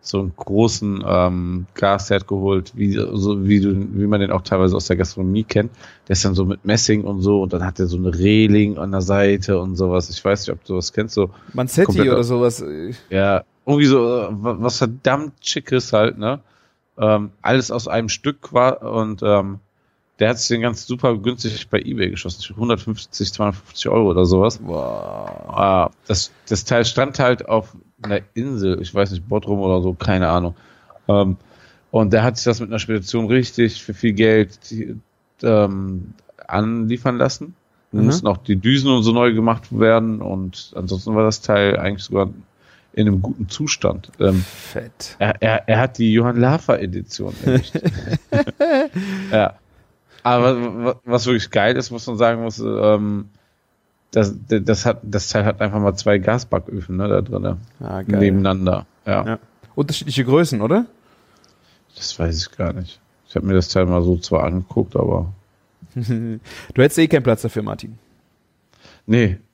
so einen großen ähm, Gasherd geholt, wie so wie du, wie man den auch teilweise aus der Gastronomie kennt. Der ist dann so mit Messing und so und dann hat er so eine Reling an der Seite und sowas. Ich weiß nicht, ob du das kennst, so Manzetti oder sowas. ja, irgendwie so äh, wa- was verdammt schickes halt, ne? Ähm, alles aus einem Stück war und ähm, der hat sich den ganz super günstig bei eBay geschossen. 150, 250 Euro oder sowas. Wow. Äh, das, das Teil stand halt auf einer Insel, ich weiß nicht, Bodrum oder so, keine Ahnung. Ähm, und der hat sich das mit einer Spedition richtig für viel Geld ähm, anliefern lassen. Mhm. Mussten auch die Düsen und so neu gemacht werden und ansonsten war das Teil eigentlich sogar in einem guten Zustand. Ähm, Fett. Er, er, er hat die Johann Lafer Edition erwischt. [laughs] ja. Aber was wirklich geil ist, muss man sagen muss, ähm, das, das, hat, das Teil hat einfach mal zwei Gasbacköfen ne, da drin. Ah, geil. Nebeneinander. Ja. Ja. Unterschiedliche Größen, oder? Das weiß ich gar nicht. Ich habe mir das Teil mal so zwar angeguckt, aber. [laughs] du hättest eh keinen Platz dafür, Martin. Nee. [laughs]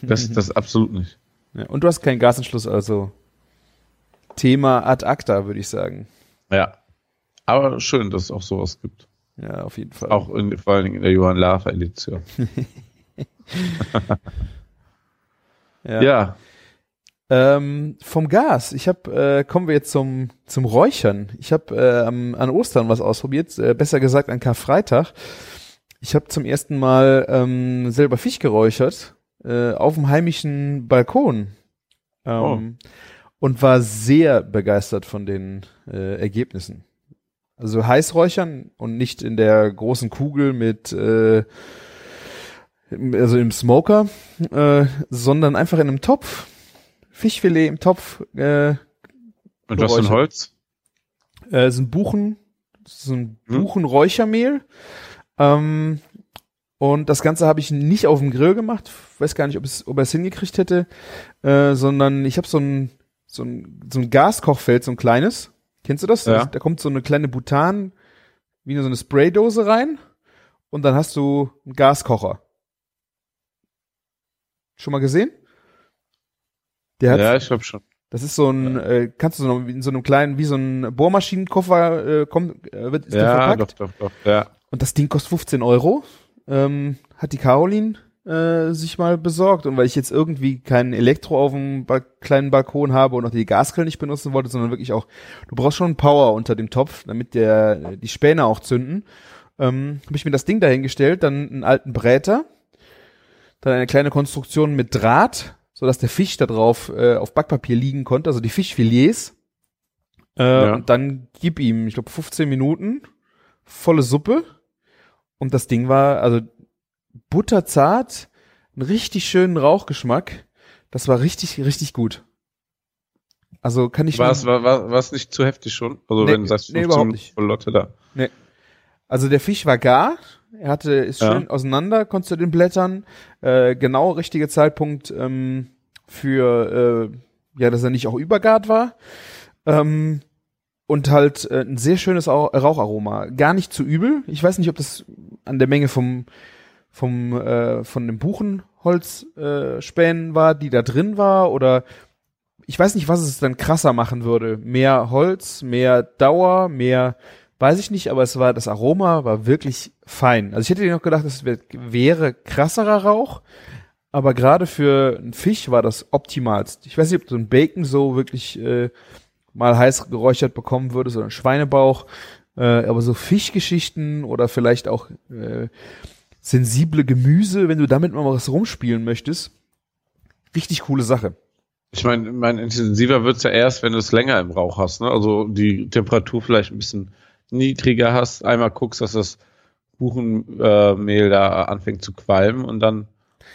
Das, das absolut nicht. Ja, und du hast keinen Gasanschluss, also Thema ad acta, würde ich sagen. Ja. Aber schön, dass es auch sowas gibt. Ja, auf jeden Fall. Auch in, vor allen Dingen in der Johann Lafer Edition. [laughs] ja. ja. Ähm, vom Gas. Ich habe, äh, kommen wir jetzt zum zum Räuchern. Ich habe äh, an Ostern was ausprobiert, äh, besser gesagt an Karfreitag. Ich habe zum ersten Mal ähm, selber Fisch geräuchert äh, auf dem heimischen Balkon ähm, oh. und war sehr begeistert von den äh, Ergebnissen. Also Heißräuchern und nicht in der großen Kugel mit äh, also im Smoker, äh, sondern einfach in einem Topf. Fischfilet im Topf. Äh, Und was für ein Holz? Äh, sind Buchen, so ein hm? Buchenräuchermehl. Ähm, und das Ganze habe ich nicht auf dem Grill gemacht. Weiß gar nicht, ob, es, ob er es hingekriegt hätte, äh, sondern ich habe so ein, so ein so ein Gaskochfeld, so ein kleines. Kennst du das? Ja. Da kommt so eine kleine Butan, wie so eine Spraydose rein und dann hast du einen Gaskocher. Schon mal gesehen? Der ja, ich glaube schon. Das ist so ein, äh, kannst du so in so einem kleinen, wie so ein Bohrmaschinenkoffer äh, kommt, äh, wird ist ja, der verpackt. Doch, doch, doch, ja. Und das Ding kostet 15 Euro. Ähm, hat die Caroline äh, sich mal besorgt. Und weil ich jetzt irgendwie keinen Elektro auf dem ba kleinen Balkon habe und auch die Gasgrill nicht benutzen wollte, sondern wirklich auch, du brauchst schon Power unter dem Topf, damit der die Späne auch zünden. Ähm, habe ich mir das Ding dahingestellt, dann einen alten Bräter, dann eine kleine Konstruktion mit Draht, so dass der Fisch da drauf äh, auf Backpapier liegen konnte, also die Fischfilets. Äh, ja. Und dann gib ihm, ich glaube, 15 Minuten, volle Suppe. Und das Ding war, also butterzart, einen richtig schönen Rauchgeschmack. Das war richtig, richtig gut. Also kann ich war es war, war, war es nicht zu heftig schon? Also nee, wenn du sagst, 15 nee, überhaupt nicht. Lotte da. Nee. Also der Fisch war gar, er hatte, ist ja. schön auseinander, konntest du den Blättern. Äh, genau richtige Zeitpunkt ähm, für, äh, ja, dass er nicht auch übergart war. Ähm, und halt äh, ein sehr schönes Raucharoma. Gar nicht zu übel. Ich weiß nicht, ob das an der Menge vom, vom, äh, von dem Buchenholzspänen äh, war, die da drin war, oder ich weiß nicht, was es dann krasser machen würde. Mehr Holz, mehr Dauer, mehr Weiß ich nicht, aber es war, das Aroma war wirklich fein. Also ich hätte noch gedacht, es wäre krasserer Rauch, aber gerade für einen Fisch war das optimalst. Ich weiß nicht, ob du ein Bacon so wirklich äh, mal heiß geräuchert bekommen würdest oder ein Schweinebauch, äh, aber so Fischgeschichten oder vielleicht auch äh, sensible Gemüse, wenn du damit mal was rumspielen möchtest, richtig coole Sache. Ich meine, mein intensiver wird's ja erst, wenn du es länger im Rauch hast, ne? Also die Temperatur vielleicht ein bisschen niedriger hast, einmal guckst, dass das Buchenmehl äh, da anfängt zu qualmen und dann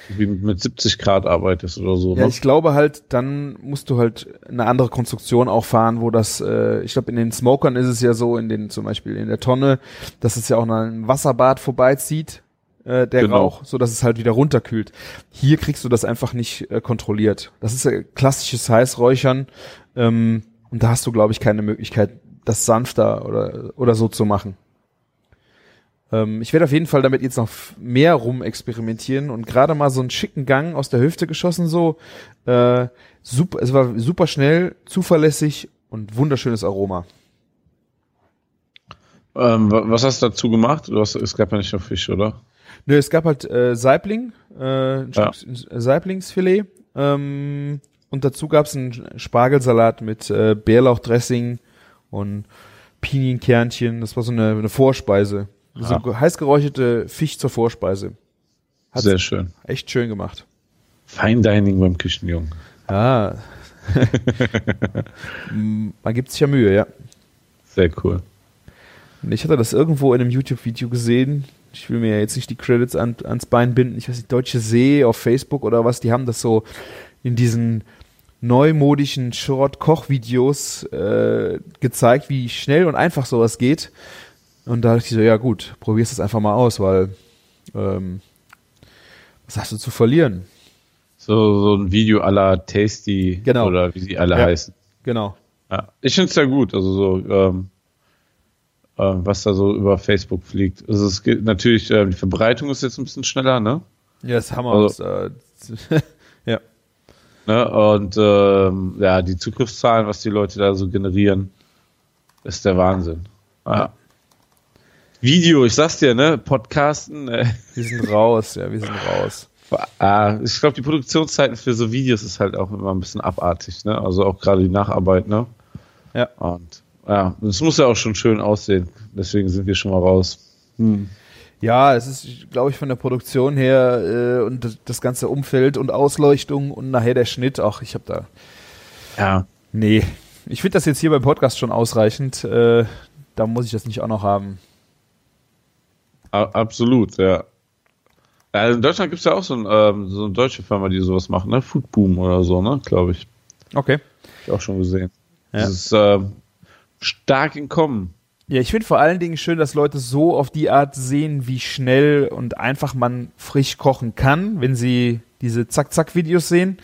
wie mit 70 Grad arbeitest oder so. Ja, ne? ich glaube halt, dann musst du halt eine andere Konstruktion auch fahren, wo das, äh, ich glaube in den Smokern ist es ja so, in den zum Beispiel in der Tonne, dass es ja auch nach einem Wasserbad vorbeizieht, äh, der genau. Rauch, so dass es halt wieder runterkühlt. Hier kriegst du das einfach nicht äh, kontrolliert. Das ist ja klassisches Heißräuchern ähm, und da hast du, glaube ich, keine Möglichkeit, das sanfter oder, oder so zu machen. Ähm, ich werde auf jeden Fall damit jetzt noch mehr rum experimentieren und gerade mal so einen schicken Gang aus der Hüfte geschossen so. Äh, super, es war super schnell, zuverlässig und wunderschönes Aroma. Ähm, was hast du dazu gemacht? Du hast, es gab ja nicht nur Fisch, oder? Nö, es gab halt äh, Saibling, äh, ein ja. Saiblingsfilet ähm, und dazu gab es einen Spargelsalat mit äh, Bärlauchdressing und Pinienkernchen, das war so eine, eine Vorspeise. So Ah. heiß geräucherte Fisch zur Vorspeise. Hat's Sehr schön. echt schön gemacht. Fine Dining beim Küchenjungen. Ja. Mm, [laughs] Man gibt sich ja Mühe, ja. Sehr cool. Und ich hatte das irgendwo in einem YouTube-Video gesehen. Ich will mir ja jetzt nicht die Credits an, ans Bein binden. Ich weiß nicht, Deutsche See auf Facebook oder was, die haben das so in diesen neumodischen Short-Koch-Videos äh, gezeigt, wie schnell und einfach sowas geht. Und da dachte ich so, ja gut, probierst es einfach mal aus, weil ähm, was hast du zu verlieren? So, so ein Video à la Tasty Genau. oder wie sie alle Ja. heißen. Genau. Ja. Ich finde es ja gut, also so, ähm, ähm, was da so über Facebook fliegt. Also es geht natürlich, ähm, die Verbreitung ist jetzt ein bisschen schneller, ne? Ja, das Hammer. Also- das, äh, [laughs] ja. ne? Und ähm, ja, die Zugriffszahlen, was die Leute da so generieren, ist der Wahnsinn. Ja. Video, ich sag's dir, ne? Podcasten, äh, Wir sind raus, ja, wir sind raus. Ah, ich glaube, die Produktionszeiten für so Videos ist halt auch immer ein bisschen abartig, ne? Also auch gerade die Nacharbeit, ne? Ja. Und ja, das muss ja auch schon schön aussehen. Deswegen sind wir schon mal raus. Hm. Ja, es ist, glaube ich, von der Produktion her äh, und das, das ganze Umfeld und Ausleuchtung und nachher der Schnitt. Ach, ich habe da. Ja. Nee. Ich finde das jetzt hier beim Podcast schon ausreichend. Äh, da muss ich das nicht auch noch haben. Absolut, ja. ja. In Deutschland gibt es ja auch so, ein, ähm, so eine deutsche Firma, die sowas macht, ne? Foodboom oder so, ne? Glaube ich. Okay. Hab ich auch schon gesehen. Ja. Das ist ähm, stark im Kommen. Ja, ich finde vor allen Dingen schön, dass Leute so auf die Art sehen, wie schnell und einfach man frisch kochen kann, wenn sie diese Zack-Zack-Videos sehen.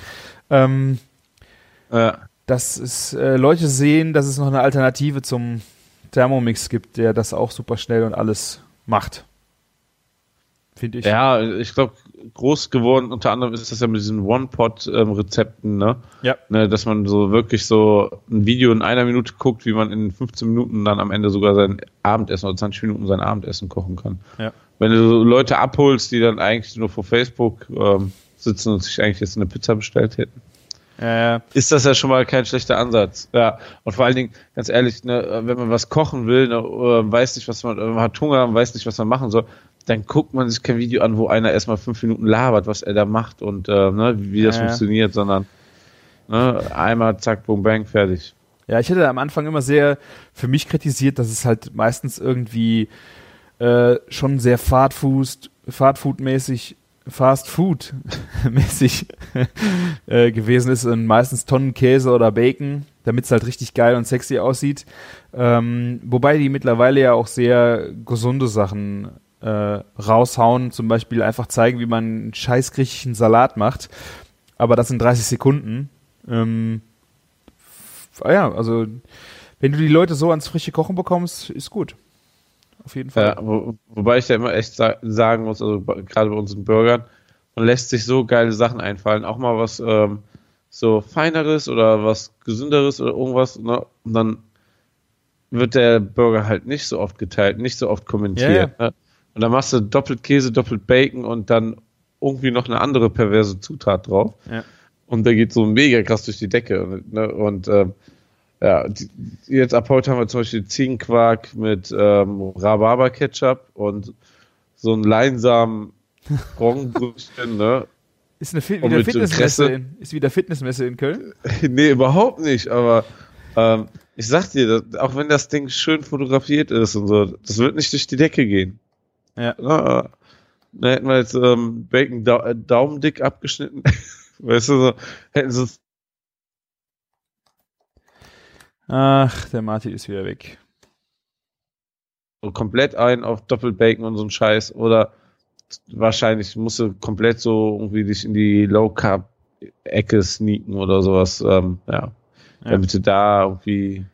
Ähm, Ja. dass es äh, Leute sehen, dass es noch eine Alternative zum Thermomix gibt, der das auch super schnell und alles macht. Finde ich. Ja, ich glaube, groß geworden unter anderem ist das ja mit diesen One-Pot-Rezepten, ne? Ja. ne? Dass man so wirklich so ein Video in einer Minute guckt, wie man in 15 Minuten dann am Ende sogar sein Abendessen oder 20 Minuten sein Abendessen kochen kann. Ja. Wenn du so Leute abholst, die dann eigentlich nur vor Facebook ähm, sitzen und sich eigentlich jetzt eine Pizza bestellt hätten, Äh, ist das ja schon mal kein schlechter Ansatz. Ja. Und vor allen Dingen, ganz ehrlich, ne, wenn man was kochen will, ne, äh, weiß nicht, was man, man hat Hunger, weiß nicht, was man machen soll, dann guckt man sich kein Video an, wo einer erstmal fünf Minuten labert, was er da macht und äh, ne, wie, das Ja, funktioniert, sondern ne, einmal zack, boom, bang, fertig. ja, ich hätte am Anfang immer sehr für mich kritisiert, dass es halt meistens irgendwie äh, schon sehr Fastfood, Fastfood-mäßig, Fast Food mäßig äh, gewesen ist und meistens Tonnen Käse oder Bacon, damit es halt richtig geil und sexy aussieht. Ähm, wobei die mittlerweile ja auch sehr gesunde Sachen äh, raushauen, zum Beispiel einfach zeigen, wie man einen scheiß griechischen Salat macht, aber das in 30 Sekunden. Ähm, ah ja, also wenn du die Leute so ans frische Kochen bekommst, ist gut. Auf jeden Fall. Ja, wo, wobei ich da immer echt sa sagen muss, also gerade bei unseren Burgern, man lässt sich so geile Sachen einfallen, auch mal was ähm, so feineres oder was gesünderes oder irgendwas, ne? Und dann wird der Burger halt nicht so oft geteilt, nicht so oft kommentiert. Ne? Und dann machst du doppelt Käse, doppelt Bacon und dann irgendwie noch eine andere perverse Zutat drauf. Ja. Und der geht so mega krass durch die Decke. Und, ne? und ähm, ja, die, jetzt ab heute haben wir zum Beispiel Ziegenquark mit ähm, Rhabarber-Ketchup und so ein leinsamen [laughs] Roggenbrötchen, ne? Ist eine Fi Und wieder Fitnessmesse in, ist wieder Fitnessmesse in Köln? [laughs] nee, überhaupt nicht, aber ähm, ich sag dir, auch wenn das Ding schön fotografiert ist und so, das wird nicht durch die Decke gehen. Ja. Na, da hätten wir jetzt ähm, Bacon da äh, daumendick abgeschnitten. [laughs] weißt du, so, hätten sie Ach, der Martin ist wieder weg. so komplett ein auf Doppelbacon und so ein Scheiß oder wahrscheinlich musst du komplett so irgendwie dich in die Low Carb Ecke sneaken oder sowas, ähm, ja, Ja. damit du da irgendwie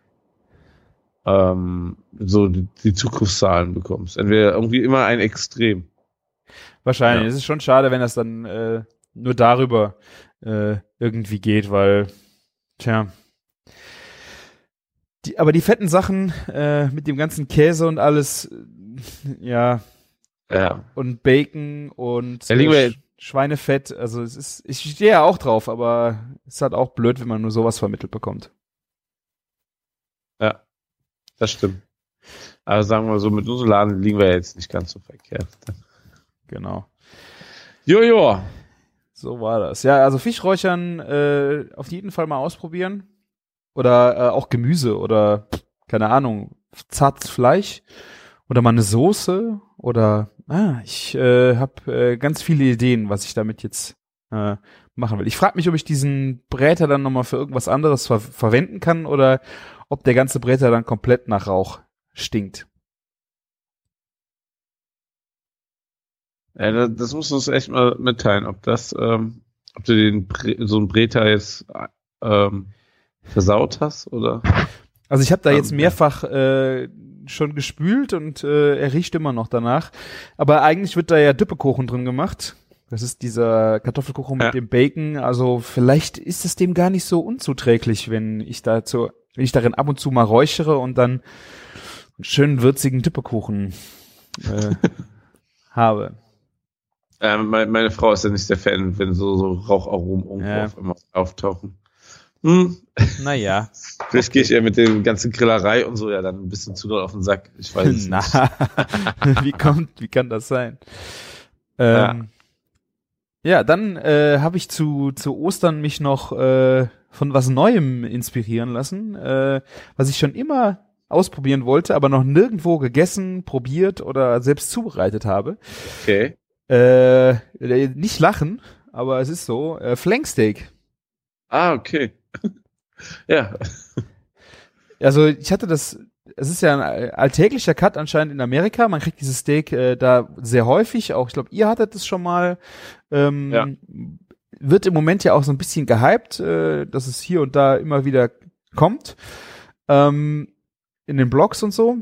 ähm, so die, die Zugriffszahlen bekommst. Entweder irgendwie immer ein Extrem. Wahrscheinlich. Ja. Es ist schon schade, wenn das dann äh, nur darüber äh, irgendwie geht, weil, tja. Die, aber die fetten Sachen äh, mit dem ganzen Käse und alles, äh, ja, Ja. und Bacon und Ja, äh, Sch- Schweinefett, also es ist, ich stehe ja auch drauf, aber es ist halt auch blöd, wenn man nur sowas vermittelt bekommt. Ja, das stimmt. Aber sagen wir so, mit unserem Laden liegen wir jetzt nicht ganz so verkehrt. Genau. Jojo. So war das. Ja, also Fischräuchern äh, auf jeden Fall mal ausprobieren. Oder äh, auch Gemüse oder keine Ahnung, zartes Fleisch oder mal eine Soße oder ah, ich äh, habe äh, ganz viele Ideen, was ich damit jetzt äh, machen will. Ich frage mich, ob ich diesen Bräter dann nochmal für irgendwas anderes ver verwenden kann oder ob der ganze Bräter dann komplett nach Rauch stinkt. Ja, das, das musst du uns echt mal mitteilen, ob das, ähm, ob du den Bre so einen Breter jetzt ähm, versaut hast oder. Also ich habe da jetzt mehrfach äh, schon gespült und äh, er riecht immer noch danach. Aber eigentlich wird da ja Düppekuchen drin gemacht. Das ist dieser Kartoffelkuchen Ja. mit dem Bacon. Also vielleicht ist es dem gar nicht so unzuträglich, wenn ich dazu, wenn ich darin ab und zu mal räuchere und dann einen schönen würzigen Düppekuchen äh, [laughs] habe. Ähm, meine, meine Frau ist ja nicht der Fan, wenn so, so Raucharomen irgendwo Ja. auf einmal auftauchen. Hm, Naja. [laughs] vielleicht gehe ich eher mit der ganzen Grillerei und so ja dann ein bisschen zu doll auf den Sack. Ich weiß es [laughs] Na, nicht. wie kommt, wie kann das sein? Ähm, ja. dann äh, habe ich zu zu Ostern mich noch äh, von was Neuem inspirieren lassen, äh, was ich schon immer ausprobieren wollte, aber noch nirgendwo gegessen, probiert oder selbst zubereitet habe. Okay. Äh, äh, nicht lachen, aber es ist so. Äh, Flanksteak. Ah, okay. [laughs] ja. Also ich hatte das, es ist ja ein alltäglicher Cut anscheinend in Amerika. Man kriegt dieses Steak äh, da sehr häufig. Auch ich glaube, ihr hattet es schon mal. Ähm, Ja. Wird im Moment ja auch so ein bisschen gehypt, äh, dass es hier und da immer wieder kommt. Ähm, in den Blogs und so.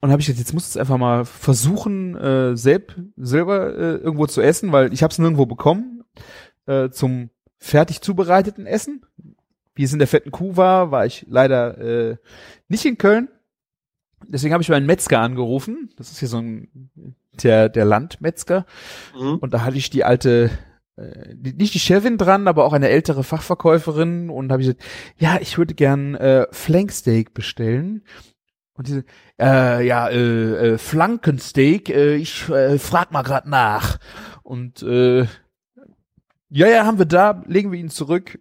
Und habe ich gesagt, jetzt muss ich es einfach mal versuchen, äh, selb, selber äh, irgendwo zu essen, weil ich habe es nirgendwo bekommen äh, zum fertig zubereiteten Essen. Wie es in der fetten Kuh war, war ich leider äh, nicht in Köln. Deswegen habe ich meinen Metzger angerufen. Das ist hier so ein der, der Landmetzger. Mhm. Und da hatte ich die alte, nicht die Chefin dran, aber auch eine ältere Fachverkäuferin. Und habe ich gesagt, ja, ich würde gern äh, Flanksteak bestellen. Und diese, äh, ja, äh, äh, Flankensteak, äh, ich äh, frag mal grad nach. Und äh, ja, ja, haben wir da, legen wir ihn zurück.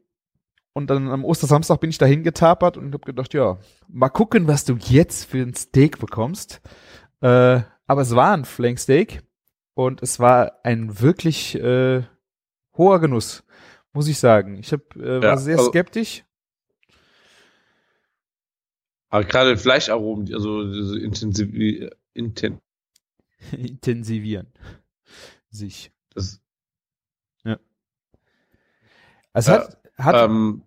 Und dann am Ostersamstag bin ich dahin getapert und habe gedacht, ja, mal gucken, was du jetzt für ein Steak bekommst. Äh, aber es war ein Flanksteak und es war ein wirklich äh, hoher Genuss, muss ich sagen. Ich hab, äh, war Ja, sehr also- skeptisch. Aber gerade Fleischaromen, die- also intensiv, inten, [laughs] Intensivieren sich. das, Es Ja, hat, hat, ähm,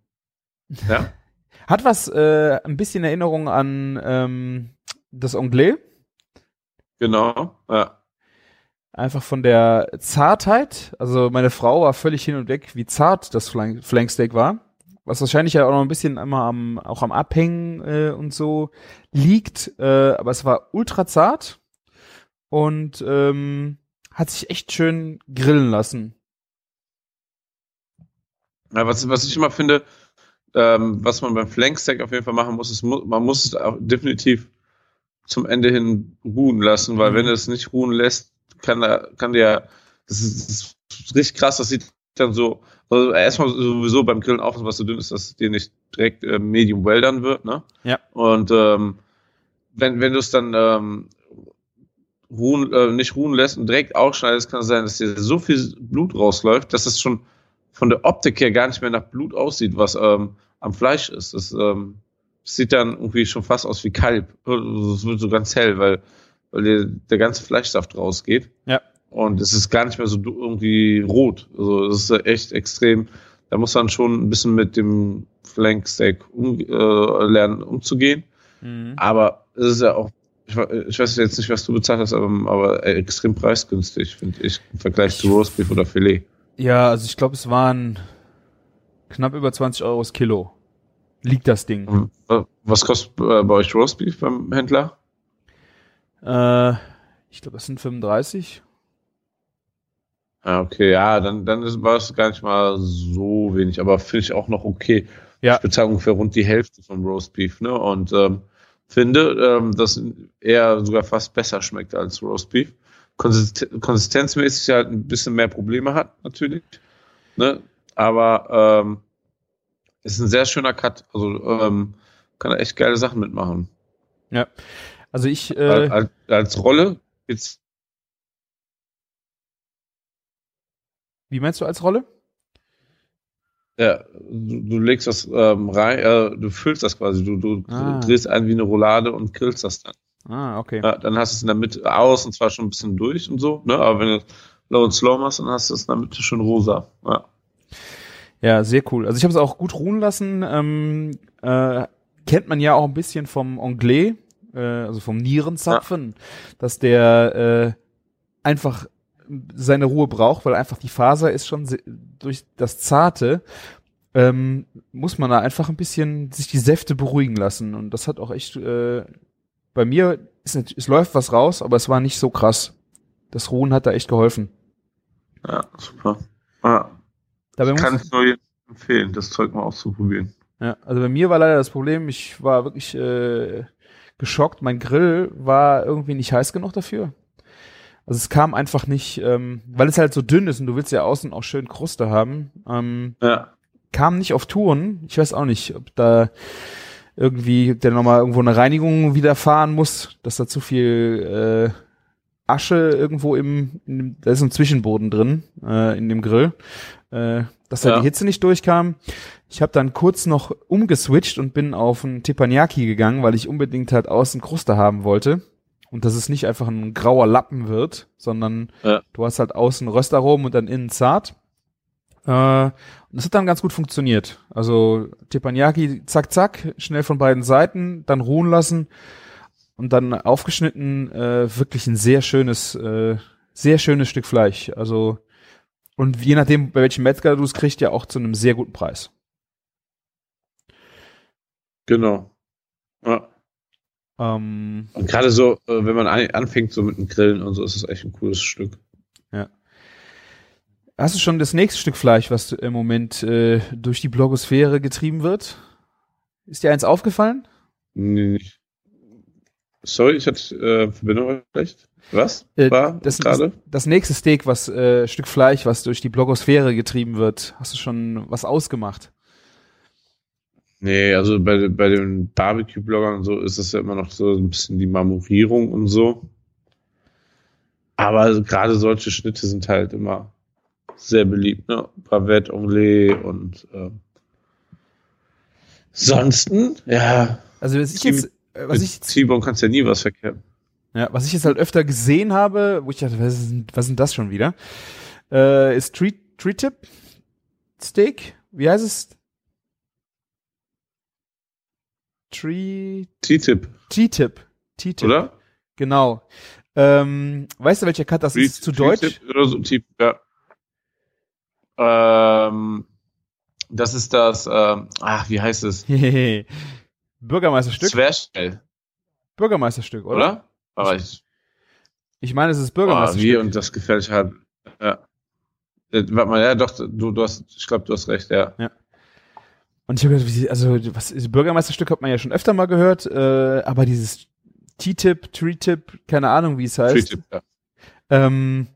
ja, [laughs] hat was, äh, ein bisschen Erinnerung an ähm, das Anglais. genau, ja. Einfach von der Zartheit. Also meine Frau war völlig hin und weg, wie zart das Flank Flanksteak war. Was wahrscheinlich ja auch noch ein bisschen immer am, auch am Abhängen äh, und so liegt. Äh, aber es war ultra zart und ähm, hat sich echt schön grillen lassen. Ja, was, was ich immer finde, ähm, was man beim Flankstack auf jeden Fall machen muss, ist, man muss es auch definitiv zum Ende hin ruhen lassen, weil Mhm. wenn du es nicht ruhen lässt, kann da, kann der, das ist, das ist richtig krass, das sieht dann so, also erstmal sowieso beim Grillen aufpassen, was so dünn ist, dass es dir nicht direkt äh, medium well dann wird, ne? Ja. Und ähm, wenn, wenn du es dann ähm, ruhen, äh, nicht ruhen lässt und direkt ausschneidest, kann es sein, dass dir so viel Blut rausläuft, dass es schon von der Optik her gar nicht mehr nach Blut aussieht, was ähm, am Fleisch ist. Das ähm, sieht dann irgendwie schon fast aus wie Kalb. Es wird so ganz hell, weil, weil der, der ganze Fleischsaft rausgeht. Ja. Und es ist gar nicht mehr so irgendwie rot. Also das ist echt extrem. Da muss man schon ein bisschen mit dem Flanksteak um, äh, lernen, umzugehen. Mhm. Aber es ist ja auch, ich, ich weiß jetzt nicht, was du bezahlt hast, aber, aber extrem preisgünstig, finde ich, im Vergleich zu Roastbeef oder Filet. Ja, also ich glaube, es waren knapp über 20 Euro das Kilo. Liegt das Ding. Was kostet äh, bei euch Roastbeef beim Händler? Äh, ich glaube, das sind 35. Ah, okay, ja, dann, dann war es gar nicht mal so wenig, aber finde ich auch noch okay. Ja. Ich bezahle ungefähr rund die Hälfte vom Roastbeef, ne? Und ähm, finde, ähm, das eher sogar fast besser schmeckt als Roast Beef. Konsisten konsistenzmäßig halt ein bisschen mehr Probleme hat, natürlich. Ne? Aber ähm, ist ein sehr schöner Cut. Also ähm, kann er echt geile Sachen mitmachen. Ja. Also ich. Äh, als, als, Rolle jetzt. Wie meinst du als Rolle? Ja, du, du legst das ähm, rein, äh, du füllst das quasi, du, du Ah. drehst ein wie eine Roulade und grillst das dann. Ah, okay. Ja, dann hast du es in der Mitte aus und zwar schon ein bisschen durch und so, ne? Aber wenn du low und slow machst, dann hast du es in der Mitte schon rosa. Ja. Ja, sehr cool. Also ich habe es auch gut ruhen lassen. Ähm, äh, kennt man ja auch ein bisschen vom Anglais, äh, also vom Nierenzapfen, dass der äh, einfach seine Ruhe braucht, weil einfach die Faser ist schon durch das Zarte ähm, muss man da einfach ein bisschen sich die Säfte beruhigen lassen und das hat auch echt äh, bei mir ist es läuft was raus, aber es war nicht so krass. Das Ruhen hat da echt geholfen. ja, super. Ja. Dabei Kann ich nur empfehlen, das Zeug mal auszuprobieren. Ja, also bei mir war leider das Problem, ich war wirklich äh, geschockt. Mein Grill war irgendwie nicht heiß genug dafür. Also es kam einfach nicht, ähm, weil es halt so dünn ist und du willst ja außen auch schön Kruste haben, ähm, Ja. kam nicht auf Touren. Ich weiß auch nicht, ob da irgendwie der nochmal irgendwo eine Reinigung widerfahren muss, dass da zu viel äh, Asche irgendwo im, in dem, da ist ein Zwischenboden drin äh, in dem Grill, äh, dass da Ja. die Hitze nicht durchkam. Ich habe dann kurz noch umgeswitcht und bin auf einen Teppanyaki gegangen, weil ich unbedingt halt außen Kruste haben wollte. Und dass es nicht einfach ein grauer Lappen wird, sondern Ja. du hast halt außen Röstaromen und dann innen zart. Äh, und das hat dann ganz gut funktioniert. Also Teppanyaki, zack, zack, schnell von beiden Seiten, dann ruhen lassen und dann aufgeschnitten, äh, wirklich ein sehr schönes, äh, sehr schönes Stück Fleisch. Also und je nachdem, bei welchem Metzger du es kriegst, ja auch zu einem sehr guten Preis. Genau. Ja. Ähm, Und gerade so, äh, wenn man anfängt so mit dem Grillen und so, ist es echt ein cooles Stück. hast du schon das nächste Stück Fleisch, was im Moment äh, durch die Blogosphäre getrieben wird? Ist dir eins aufgefallen? Nee, nicht. Sorry, ich hatte äh, Verbindung schlecht. Was? Äh, War das, das, gerade? das nächste Steak, was äh, Stück Fleisch, was durch die Blogosphäre getrieben wird, hast du schon was ausgemacht? Nee, also bei, bei den Barbecue-Bloggern und so ist es ja immer noch so ein bisschen die Marmorierung und so. Aber gerade solche Schnitte sind halt immer sehr beliebt, ne? Bavette, Anglais und ähm, Ansonsten, ja, Also ich Team- jetzt, äh, was mit ich jetzt T-Bone kannst ja nie was verkehren. Ja, was ich jetzt halt öfter gesehen habe, wo ich dachte, was ist, was denn das schon wieder? Äh, ist Tree, Tree Tip Steak? Wie heißt es? Tree, T-Tip, T-Tip. T-Tip. oder? Genau. Ähm, weißt du, welcher Cut das ist zu Deutsch? T-Tip Oder so, T ja. Ähm, das ist das, ähm, ach, wie heißt es? [laughs] Bürgermeisterstück? Zwerchfell, Bürgermeisterstück, oder? oder? Aber ich, Ich meine, es ist oh, wie Bürgermeisterstück. und das gefällt halt, ja. Äh, Warte mal, ja, doch, du, du hast, ich glaube, du hast recht, ja. Und ich habe gedacht, also was ist Bürgermeisterstück hat man ja schon öfter mal gehört, äh, aber dieses T-Tip, Tree-Tip, keine Ahnung, wie es heißt. T-Tip, ja. Ähm,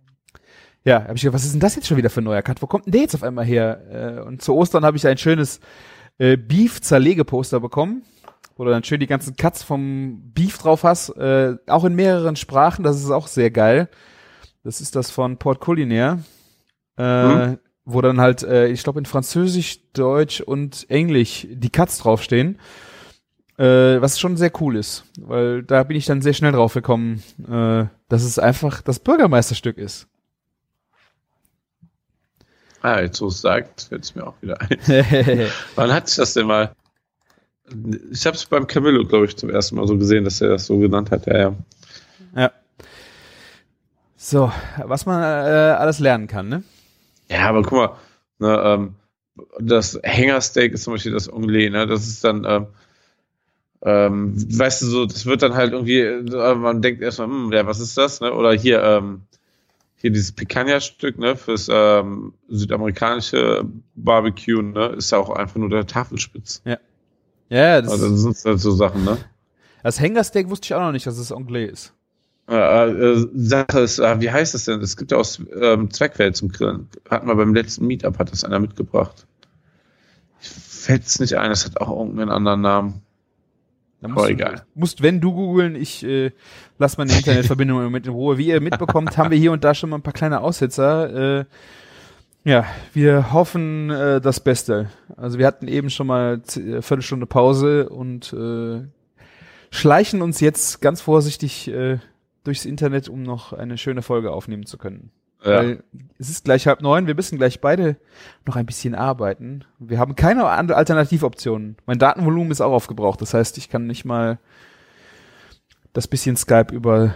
ja, habe ich gedacht, was ist denn das jetzt schon wieder für ein neuer Cut? Wo kommt denn der jetzt auf einmal her? Äh, und zu Ostern habe ich ein schönes äh, Beef-Zerlegeposter bekommen, wo du dann schön die ganzen Cuts vom Beef drauf hast, äh, auch in mehreren Sprachen, das ist auch sehr geil. Das ist das von Port Culinaire, äh, Mhm. wo dann halt, äh, ich glaube in Französisch, Deutsch und Englisch die Cuts draufstehen. Äh, was schon sehr cool ist, weil da bin ich dann sehr schnell drauf gekommen, äh, dass es einfach das Bürgermeisterstück ist. Ah, jetzt so es sagt, fällt es mir auch wieder ein. [laughs] Wann hatte ich das denn mal? Ich habe es beim Camillo, glaube ich, zum ersten Mal so gesehen, dass er das so genannt hat. Ja, ja. ja. So, was man äh, alles lernen kann, ne? Ja, aber guck mal, ne, ähm, das Hängersteak ist zum Beispiel das Anglais, ne? Das ist dann, ähm, ähm, weißt du, so, das wird dann halt irgendwie, äh, man denkt erstmal, hm, ja, was ist das, ne? Oder hier, ähm, hier dieses Picanha-Stück, ne, fürs ähm, südamerikanische Barbecue, ne, ist ja auch einfach nur der Tafelspitz. Ja, das, Also das sind halt so Sachen, ne? Das Hengersteak wusste ich auch noch nicht, dass es Anglais ist. Äh, äh, Sache ist, äh, wie heißt das denn? Es gibt ja auch ähm, Zweckfell zum Grillen. Hatten wir beim letzten Meetup, hat das einer mitgebracht. Fällt es nicht ein, das hat auch irgendeinen anderen Namen. Da musst, Oh, egal. Du, musst, wenn du googeln, ich äh, lass meine Internetverbindung Moment in Ruhe. Wie ihr mitbekommt, haben wir hier und da schon mal ein paar kleine Aussetzer. Äh, ja, wir hoffen äh, das Beste. Also wir hatten eben schon mal äh, Viertelstunde Pause und äh, schleichen uns jetzt ganz vorsichtig äh, durchs Internet, um noch eine schöne Folge aufnehmen zu können. Ja. Weil es ist gleich halb neun, wir müssen gleich beide noch ein bisschen arbeiten. Wir haben keine Alternativoptionen. Mein Datenvolumen ist auch aufgebraucht, das heißt, ich kann nicht mal das bisschen Skype über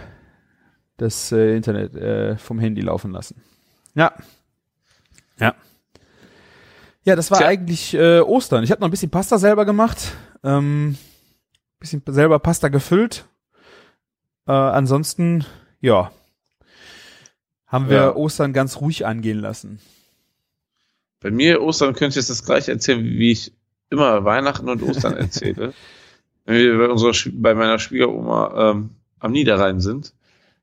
das äh, Internet äh, vom Handy laufen lassen. Ja. Ja. Ja, das war Tja. eigentlich äh, Ostern. Ich habe noch ein bisschen Pasta selber gemacht. Ähm, bisschen selber Pasta gefüllt. Äh, ansonsten, ja, haben wir Ja. Ostern ganz ruhig angehen lassen. Bei mir Ostern könnte ich jetzt das gleiche erzählen, wie ich immer Weihnachten und Ostern erzähle. [laughs] Wenn wir bei, unserer, bei meiner Schwiegeroma ähm, am Niederrhein sind.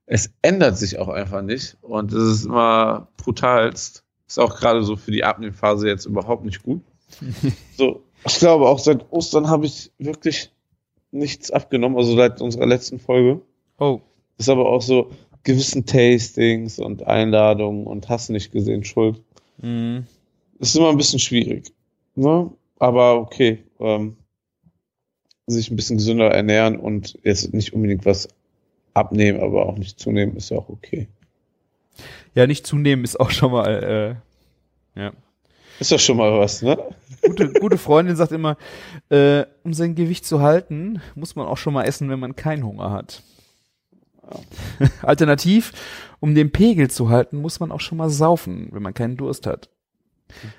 Es ändert sich auch einfach nicht und es ist immer brutalst. Ist auch gerade so für die Abnehmphase jetzt überhaupt nicht gut. [laughs] so, ich glaube auch seit Ostern habe ich wirklich nichts abgenommen, also seit unserer letzten Folge. Oh, Ist aber auch so gewissen Tastings und Einladungen und hast nicht gesehen Schuld. mh. Ist immer ein bisschen schwierig. Ne? Aber okay. Ähm, sich ein bisschen gesünder ernähren und jetzt nicht unbedingt was abnehmen, aber auch nicht zunehmen, ist ja auch okay. Ja, nicht zunehmen ist auch schon mal. Äh, ja. Ist doch schon mal was, ne? Gute, gute Freundin sagt immer, äh, um sein Gewicht zu halten, muss man auch schon mal essen, wenn man keinen Hunger hat. [laughs] Alternativ, um den Pegel zu halten, muss man auch schon mal saufen, wenn man keinen Durst hat.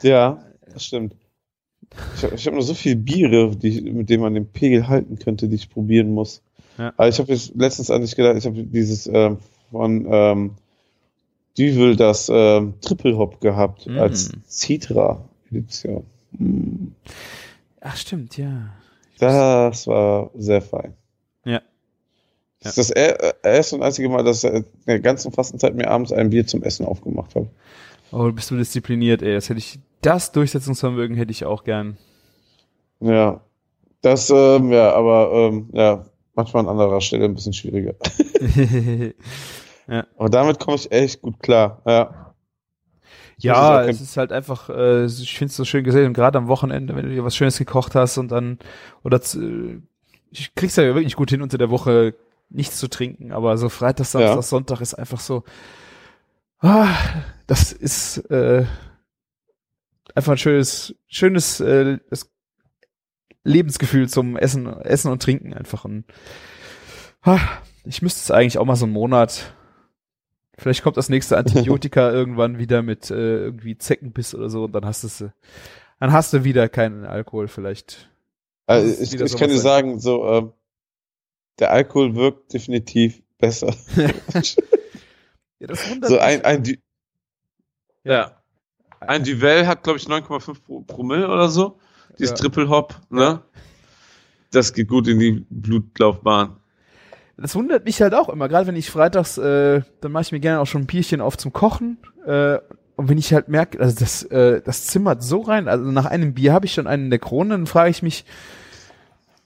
Ja, das stimmt. Ich habe hab noch so viele Biere, die, mit denen man den Pegel halten könnte, die ich probieren muss. Ja. Aber ich habe jetzt letztens an dich gedacht, ich habe dieses ähm, von ähm, Düvel das ähm, Triple Hop gehabt Mm. als Citra Edition. Mm. Ach, stimmt, ja. Das war sehr fein. Ja. Das ist das er- erste und einzige Mal, dass ich in der ganzen Fastenzeit mir abends ein Bier zum Essen aufgemacht habe. Oh, bist du diszipliniert, ey. Das hätte ich, das Durchsetzungsvermögen hätte ich auch gern. Ja. Das, ähm, ja, aber ähm, ja, manchmal an anderer Stelle ein bisschen schwieriger. [laughs] [laughs] Aber damit komme ich echt gut klar. Ja. Ja, jetzt es ist halt einfach, äh, ich finde es so schön gesehen, gerade am Wochenende, wenn du dir was Schönes gekocht hast und dann, oder zu, ich krieg's ja wirklich gut hin, unter der Woche nichts zu trinken, aber so Freitag, Samstag, Ja. Sonntag ist einfach so, ah, das ist äh, einfach ein schönes, schönes äh, das Lebensgefühl zum Essen, Essen und Trinken einfach. Und, ah, ich müsste es eigentlich auch mal so einen Monat Vielleicht kommt das nächste Antibiotika [laughs] irgendwann wieder mit äh, irgendwie Zeckenbiss oder so und dann hast du dann hast du wieder keinen Alkohol vielleicht. Also ich, ich kann dir sagen, so, ähm, der Alkohol wirkt definitiv besser. [laughs] [laughs] Ja, das wundert so mich. ein, ein, Di- ja. Ein Duvel hat, glaube ich, 9,5 Pro- Promille oder so. Dieses Ja. Triple Hop, ne? Das geht gut in die Blutlaufbahn. Das wundert mich halt auch immer, gerade wenn ich freitags, äh, dann mache ich mir gerne auch schon ein Bierchen auf zum Kochen. Äh, und wenn ich halt merke, also das, äh, das zimmert so rein, also nach einem Bier habe ich schon einen in der Krone, dann frage ich mich,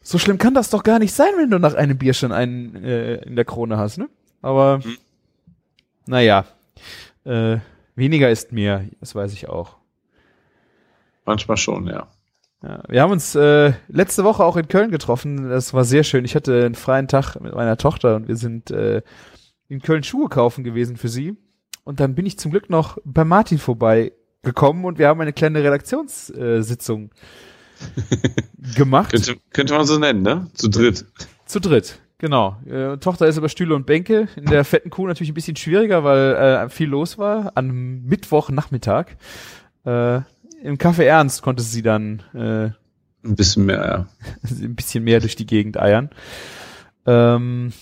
so schlimm kann das doch gar nicht sein, wenn du nach einem Bier schon einen äh, in der Krone hast, ne? Aber Mhm. naja, äh, weniger ist mehr, das weiß ich auch. Manchmal schon, ja. Ja, wir haben uns äh, letzte Woche auch in Köln getroffen. Das war sehr schön. Ich hatte einen freien Tag mit meiner Tochter und wir sind äh, in Köln Schuhe kaufen gewesen für sie. Und dann bin ich zum Glück noch bei Martin vorbei gekommen und wir haben eine kleine Redaktionssitzung gemacht. Könnte, könnte man so nennen, ne? Zu dritt. Zu dritt, genau. Äh, Tochter ist über Stühle und Bänke. In der fetten Kuh natürlich ein bisschen schwieriger, weil äh, viel los war. Am Mittwochnachmittag. Äh, Im Café Ernst konnte sie dann äh, Ein bisschen mehr, ja. [laughs] ein bisschen mehr durch die Gegend eiern. Ähm,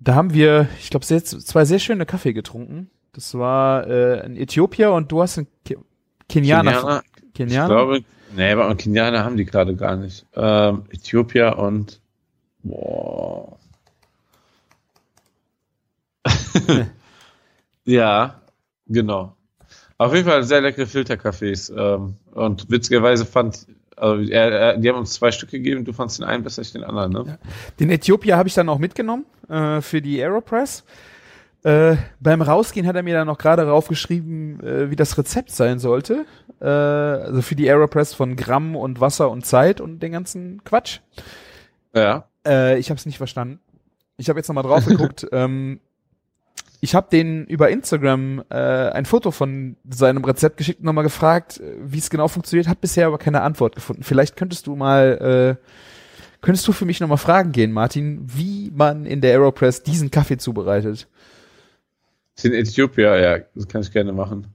da haben wir, ich glaube, zwei sehr schöne Kaffee getrunken. Das war äh, ein Äthiopier und du hast einen Ke Kenianer. Kenianer, ich Kenianer? glaube, nee, aber Kenianer haben die gerade gar nicht. Ähm, Äthiopier und Boah. [laughs] [laughs] ja, genau. Auf jeden Fall sehr leckere Filterkaffees. Ähm, und witzigerweise fand, also er, er, die haben uns zwei Stück gegeben, du fandst den einen besser als den anderen, ne? Ja. Den Äthiopier habe ich dann auch mitgenommen äh, für die Aeropress. Äh, beim Rausgehen hat er mir dann noch gerade raufgeschrieben, äh, wie das Rezept sein sollte. Äh, also für die Aeropress von Gramm und Wasser und Zeit und den ganzen Quatsch. Ja. Äh, ich habe es nicht verstanden. Ich habe jetzt nochmal drauf geguckt. [laughs] ähm, ich habe den über Instagram äh, ein Foto von seinem Rezept geschickt und nochmal gefragt, äh, wie es genau funktioniert, habe bisher aber keine Antwort gefunden. Vielleicht könntest du mal, äh, könntest du für mich nochmal fragen gehen, Martin, wie man in der Aeropress diesen Kaffee zubereitet. Den Äthiopier, ja, das kann ich gerne machen.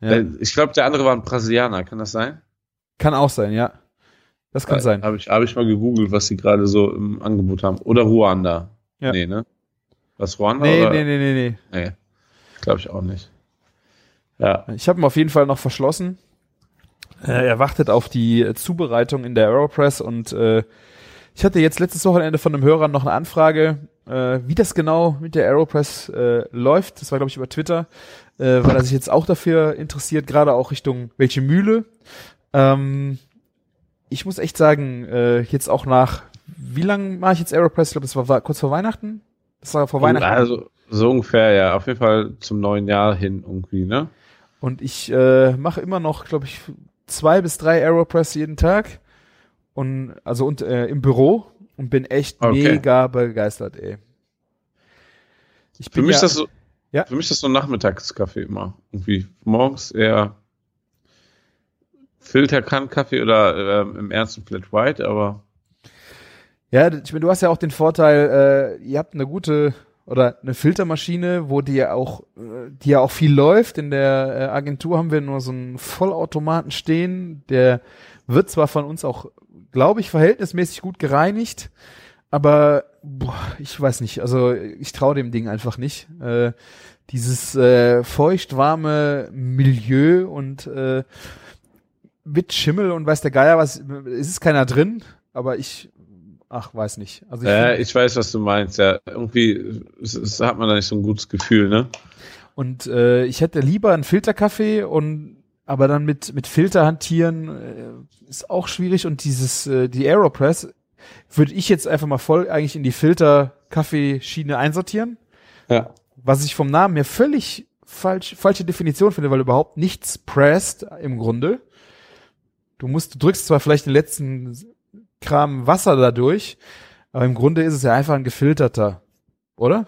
Ja. Ich glaube, der andere war ein Brasilianer, kann das sein? Kann auch sein, ja. Das kann äh, sein. Habe ich, hab ich mal gegoogelt, was sie gerade so im Angebot haben. Oder Ruanda. Ja. Nee, ne? Was Ruanda? Nee, oder? nee, nee, nee, nee. Nee, glaube ich auch nicht. Ja. Ich habe ihn auf jeden Fall noch verschlossen. Äh, er wartet auf die Zubereitung in der Aeropress und äh, ich hatte jetzt letztes Wochenende von einem Hörer noch eine Anfrage, äh, wie das genau mit der Aeropress äh, läuft. Das war, glaube ich, über Twitter, äh, weil er sich jetzt auch dafür interessiert, gerade auch Richtung welche Mühle. Ähm, ich muss echt sagen, äh, jetzt auch nach, wie lange mache ich jetzt Aeropress? Ich glaube, das war, war kurz vor Weihnachten. Das war vor Weihnachten. Also so ungefähr, ja. Auf jeden Fall zum neuen Jahr hin irgendwie, ne? Und ich äh, mache immer noch, glaube ich, zwei bis drei Aeropress jeden Tag. Und also und äh, im Büro und bin echt okay. mega begeistert, ey. Ich bin für mich ja, das so, ja? für mich das so Nachmittagskaffee immer. Irgendwie morgens eher Filterkannkaffee oder ähm, im Ernst Flat White, aber ja, ich meine, du hast ja auch den Vorteil, äh, ihr habt eine gute oder eine Filtermaschine, wo die ja auch, äh, die ja auch viel läuft. In der äh, Agentur haben wir nur so einen Vollautomaten stehen, der wird zwar von uns auch, glaube ich, verhältnismäßig gut gereinigt, aber boah, ich weiß nicht, also ich traue dem Ding einfach nicht. Äh, dieses äh, feucht-warme Milieu und äh, mit Schimmel und weiß der Geier was, es ist keiner drin, aber ich ach, weiß nicht. Also ich, äh, ich weiß, was du meinst, ja. Irgendwie es, es hat man da nicht so ein gutes Gefühl, ne? Und äh, ich hätte lieber einen Filterkaffee und aber dann mit mit Filter hantieren äh, ist auch schwierig und dieses äh, die Aeropress würde ich jetzt einfach mal voll eigentlich in die Filter-Kaffeeschiene einsortieren. Ja. Was ich vom Namen her völlig falsch, falsche Definition finde, weil überhaupt nichts presst im Grunde. Du musst, du drückst zwar vielleicht den letzten Kram Wasser dadurch. Aber im Grunde ist es ja einfach ein gefilterter, oder?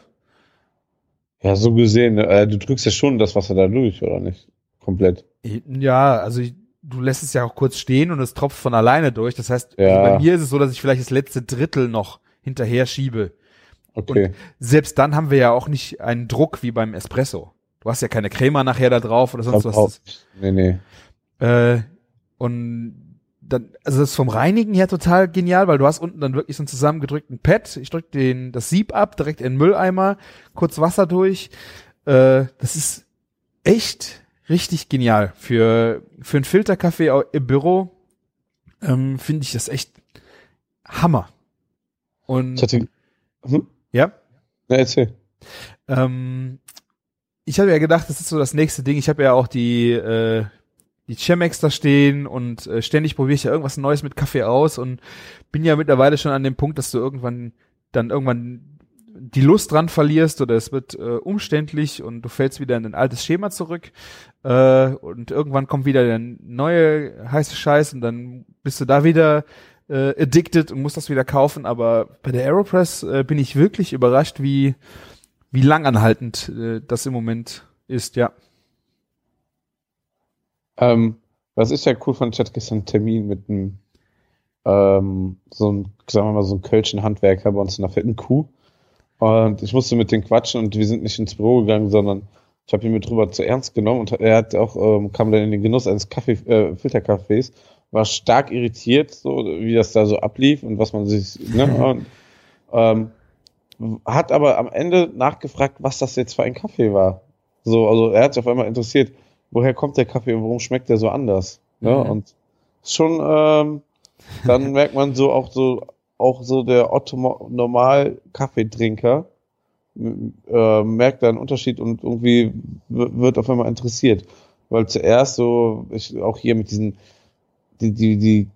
Ja, so gesehen. Äh, du drückst ja schon das Wasser da durch, oder nicht? Komplett. Ja, also du lässt es ja auch kurz stehen und es tropft von alleine durch. Das heißt, ja. also bei mir ist es so, dass ich vielleicht das letzte Drittel noch hinterher schiebe. Okay. Und selbst dann haben wir ja auch nicht einen Druck wie beim Espresso. Du hast ja keine Crema nachher da drauf oder sonst was. Nee, nee. Äh, und dann, also das ist vom Reinigen her total genial, weil du hast unten dann wirklich so einen zusammengedrückten Pad. Ich drücke den das Sieb ab, direkt in den Mülleimer, kurz Wasser durch. Äh, das ist echt richtig genial für für einen Filterkaffee im Büro. Ähm, Finde ich das echt Hammer. Und ich hatte, hm? ja. Ja, erzähl. Ähm, ich habe ja gedacht, das ist so das nächste Ding. Ich habe ja auch die äh, die Chemex da stehen und äh, ständig probiere ich ja irgendwas Neues mit Kaffee aus und bin ja mittlerweile schon an dem Punkt, dass du irgendwann dann irgendwann die Lust dran verlierst oder es wird äh, umständlich und du fällst wieder in ein altes Schema zurück äh, und irgendwann kommt wieder der neue heiße Scheiß und dann bist du da wieder äh, addicted und musst das wieder kaufen. Aber bei der Aeropress äh, bin ich wirklich überrascht, wie wie langanhaltend äh, das im Moment ist, ja. Ähm, was ich ja cool ich hatte gestern einen Termin mit einem, ähm, so einem, sagen wir mal, so einem kölschen Handwerker bei uns in der fetten Kuh. Und ich musste mit dem quatschen und wir sind nicht ins Büro gegangen, sondern ich habe ihn mit drüber zu ernst genommen und er hat auch, ähm, kam dann in den Genuss eines Kaffee, äh, Filterkaffees, war stark irritiert, so wie das da so ablief und was man sich, ne, [laughs] und, ähm, hat aber am Ende nachgefragt, was das jetzt für ein Kaffee war. So, also er hat sich auf einmal interessiert, woher kommt der Kaffee und warum schmeckt der so anders? Ne? Mhm. Und schon, ähm, dann [laughs] merkt man so auch so auch so der Otto normal Kaffeetrinker äh, merkt da einen Unterschied und irgendwie wird auf einmal interessiert. Weil zuerst so, ich, auch hier mit diesen, die, die, die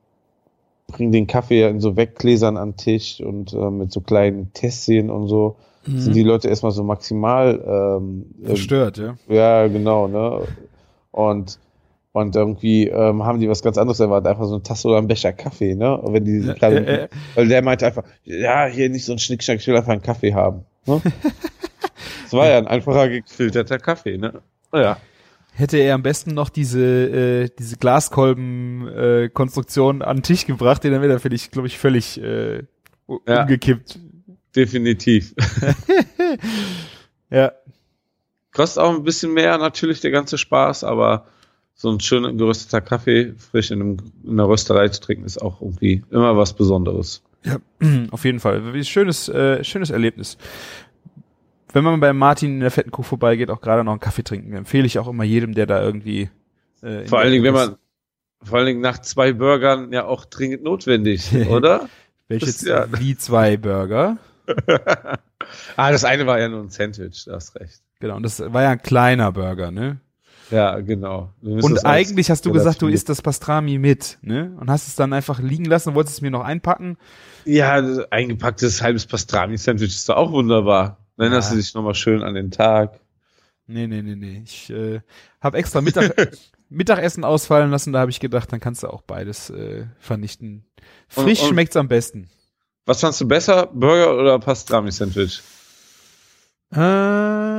bringen den Kaffee ja in so Weggläsern an den Tisch und äh, mit so kleinen Tässchen und so mhm. sind die Leute erstmal so maximal ähm, verstört, ja. Ja, genau, ne? Und und irgendwie ähm, haben die was ganz anderes erwartet, einfach so eine Tasse oder ein Becher Kaffee, ne? Und wenn die ja, kleinen, äh, äh. weil der meinte einfach, ja, hier nicht so ein Schnickschnack, ich will einfach einen Kaffee haben. Ne? [laughs] das war ja ein einfacher gefilterter Kaffee, ne? Ja. Hätte er am besten noch diese, äh, diese Glaskolben-Konstruktion äh, an den Tisch gebracht, den dann wäre er, glaube ich, völlig äh, ja. umgekippt. Definitiv. [laughs] ja. Kostet auch ein bisschen mehr natürlich der ganze Spaß, aber so ein schön gerösteter Kaffee frisch in, einem, in einer Rösterei zu trinken ist auch irgendwie immer was Besonderes. Ja, [clears throat] auf jeden Fall. Schönes, äh, schönes Erlebnis. Wenn man bei Martin in der fetten Kuh vorbeigeht, auch gerade noch einen Kaffee trinken, empfehle ich auch immer jedem, der da irgendwie. Äh, vor allen Dingen, wenn man, vor allen Dingen nach zwei Burgern ja auch dringend notwendig, [laughs] oder? Welches ja. wie zwei Burger? [laughs] ah, das eine war ja nur ein Sandwich, du hast recht. Genau, und das war ja ein kleiner Burger, ne? Ja, genau. Und eigentlich hast du gesagt, du isst das Pastrami mit, ne? Und hast es dann einfach liegen lassen und wolltest es mir noch einpacken. Ja, eingepacktes halbes Pastrami-Sandwich ist doch auch wunderbar. Erinnerst ja. du dich nochmal schön an den Tag? Nee, nee, nee, nee. Ich äh, habe extra Mittag, [laughs] Mittagessen ausfallen lassen, da habe ich gedacht, dann kannst du auch beides äh, vernichten. Frisch und, und schmeckt's am besten. Was fandst du besser, Burger oder Pastrami-Sandwich? Äh,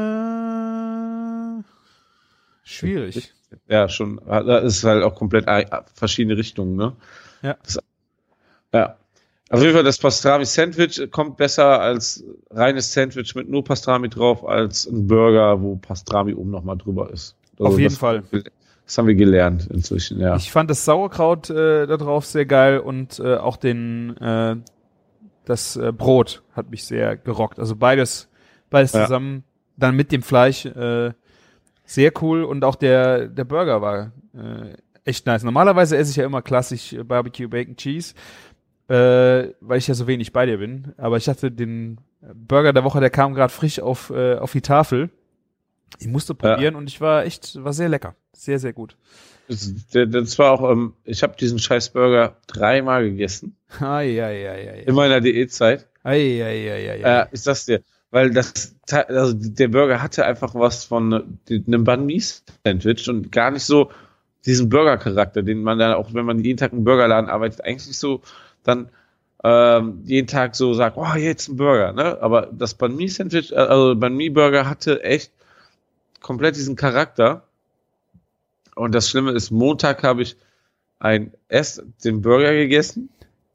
Schwierig. Ja, schon. Da ist halt auch komplett verschiedene Richtungen, ne? Ja. Das, ja. Auf jeden Fall, das Pastrami-Sandwich kommt besser als reines Sandwich mit nur Pastrami drauf, als ein Burger, wo Pastrami oben nochmal drüber ist. Also Auf jeden das, Fall. Das haben wir gelernt inzwischen, ja. Ich fand das Sauerkraut äh, da drauf sehr geil und äh, auch den äh, das äh, Brot hat mich sehr gerockt. Also beides, beides ja. zusammen, dann mit dem Fleisch äh, sehr cool und auch der, der Burger war äh, echt nice. Normalerweise esse ich ja immer klassisch Barbecue Bacon Cheese, äh, weil ich ja so wenig bei dir bin. Aber ich hatte den Burger der Woche, der kam gerade frisch auf, äh, auf die Tafel. Ich musste probieren ja. und ich war echt, war sehr lecker. Sehr, sehr gut. Das, war auch, ähm, ich habe diesen scheiß Burger dreimal gegessen. Ai, ai, ai, ai. In meiner Diätzeit. Ei, ei, ei, ei, ei. Äh, ist das dir? Weil das, also der Burger hatte einfach was von einem Banh Mi Sandwich und gar nicht so diesen Burger-Charakter, den man dann auch, wenn man jeden Tag im Burgerladen arbeitet, eigentlich so dann ähm, jeden Tag so sagt, oh, jetzt ein Burger, ne? Aber das Banh Mi Sandwich, äh, also Banh Mi Burger hatte echt komplett diesen Charakter. Und das Schlimme ist, Montag habe ich ein erst den Burger gegessen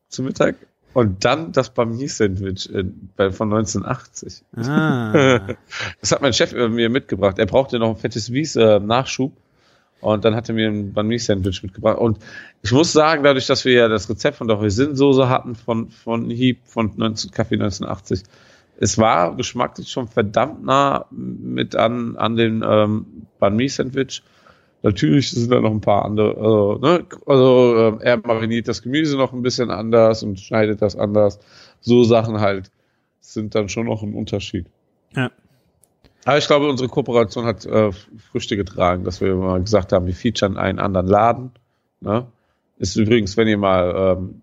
zu Mittag und dann das Bami-Sandwich von 1980. Ah. [laughs] Das hat mein Chef mir mitgebracht. Er brauchte noch ein fettes Wies äh, Nachschub. Und dann hat er mir ein Banh-Mi-Sandwich mitgebracht. Und ich muss sagen, dadurch, dass wir ja das Rezept von der Hoisin-Soße hatten von, von Heap von 19, Kaffee 1980, es war geschmacklich schon verdammt nah mit an, an den ähm, Banh-Mi-Sandwich. Natürlich sind da noch ein paar andere, also, ne? also äh, er mariniert das Gemüse noch ein bisschen anders und schneidet das anders. So Sachen halt sind dann schon noch ein Unterschied. Ja. Aber ich glaube, unsere Kooperation hat äh, Früchte getragen, dass wir mal gesagt haben, wir featuren einen anderen Laden. Ne? Ist übrigens, wenn ihr mal ähm,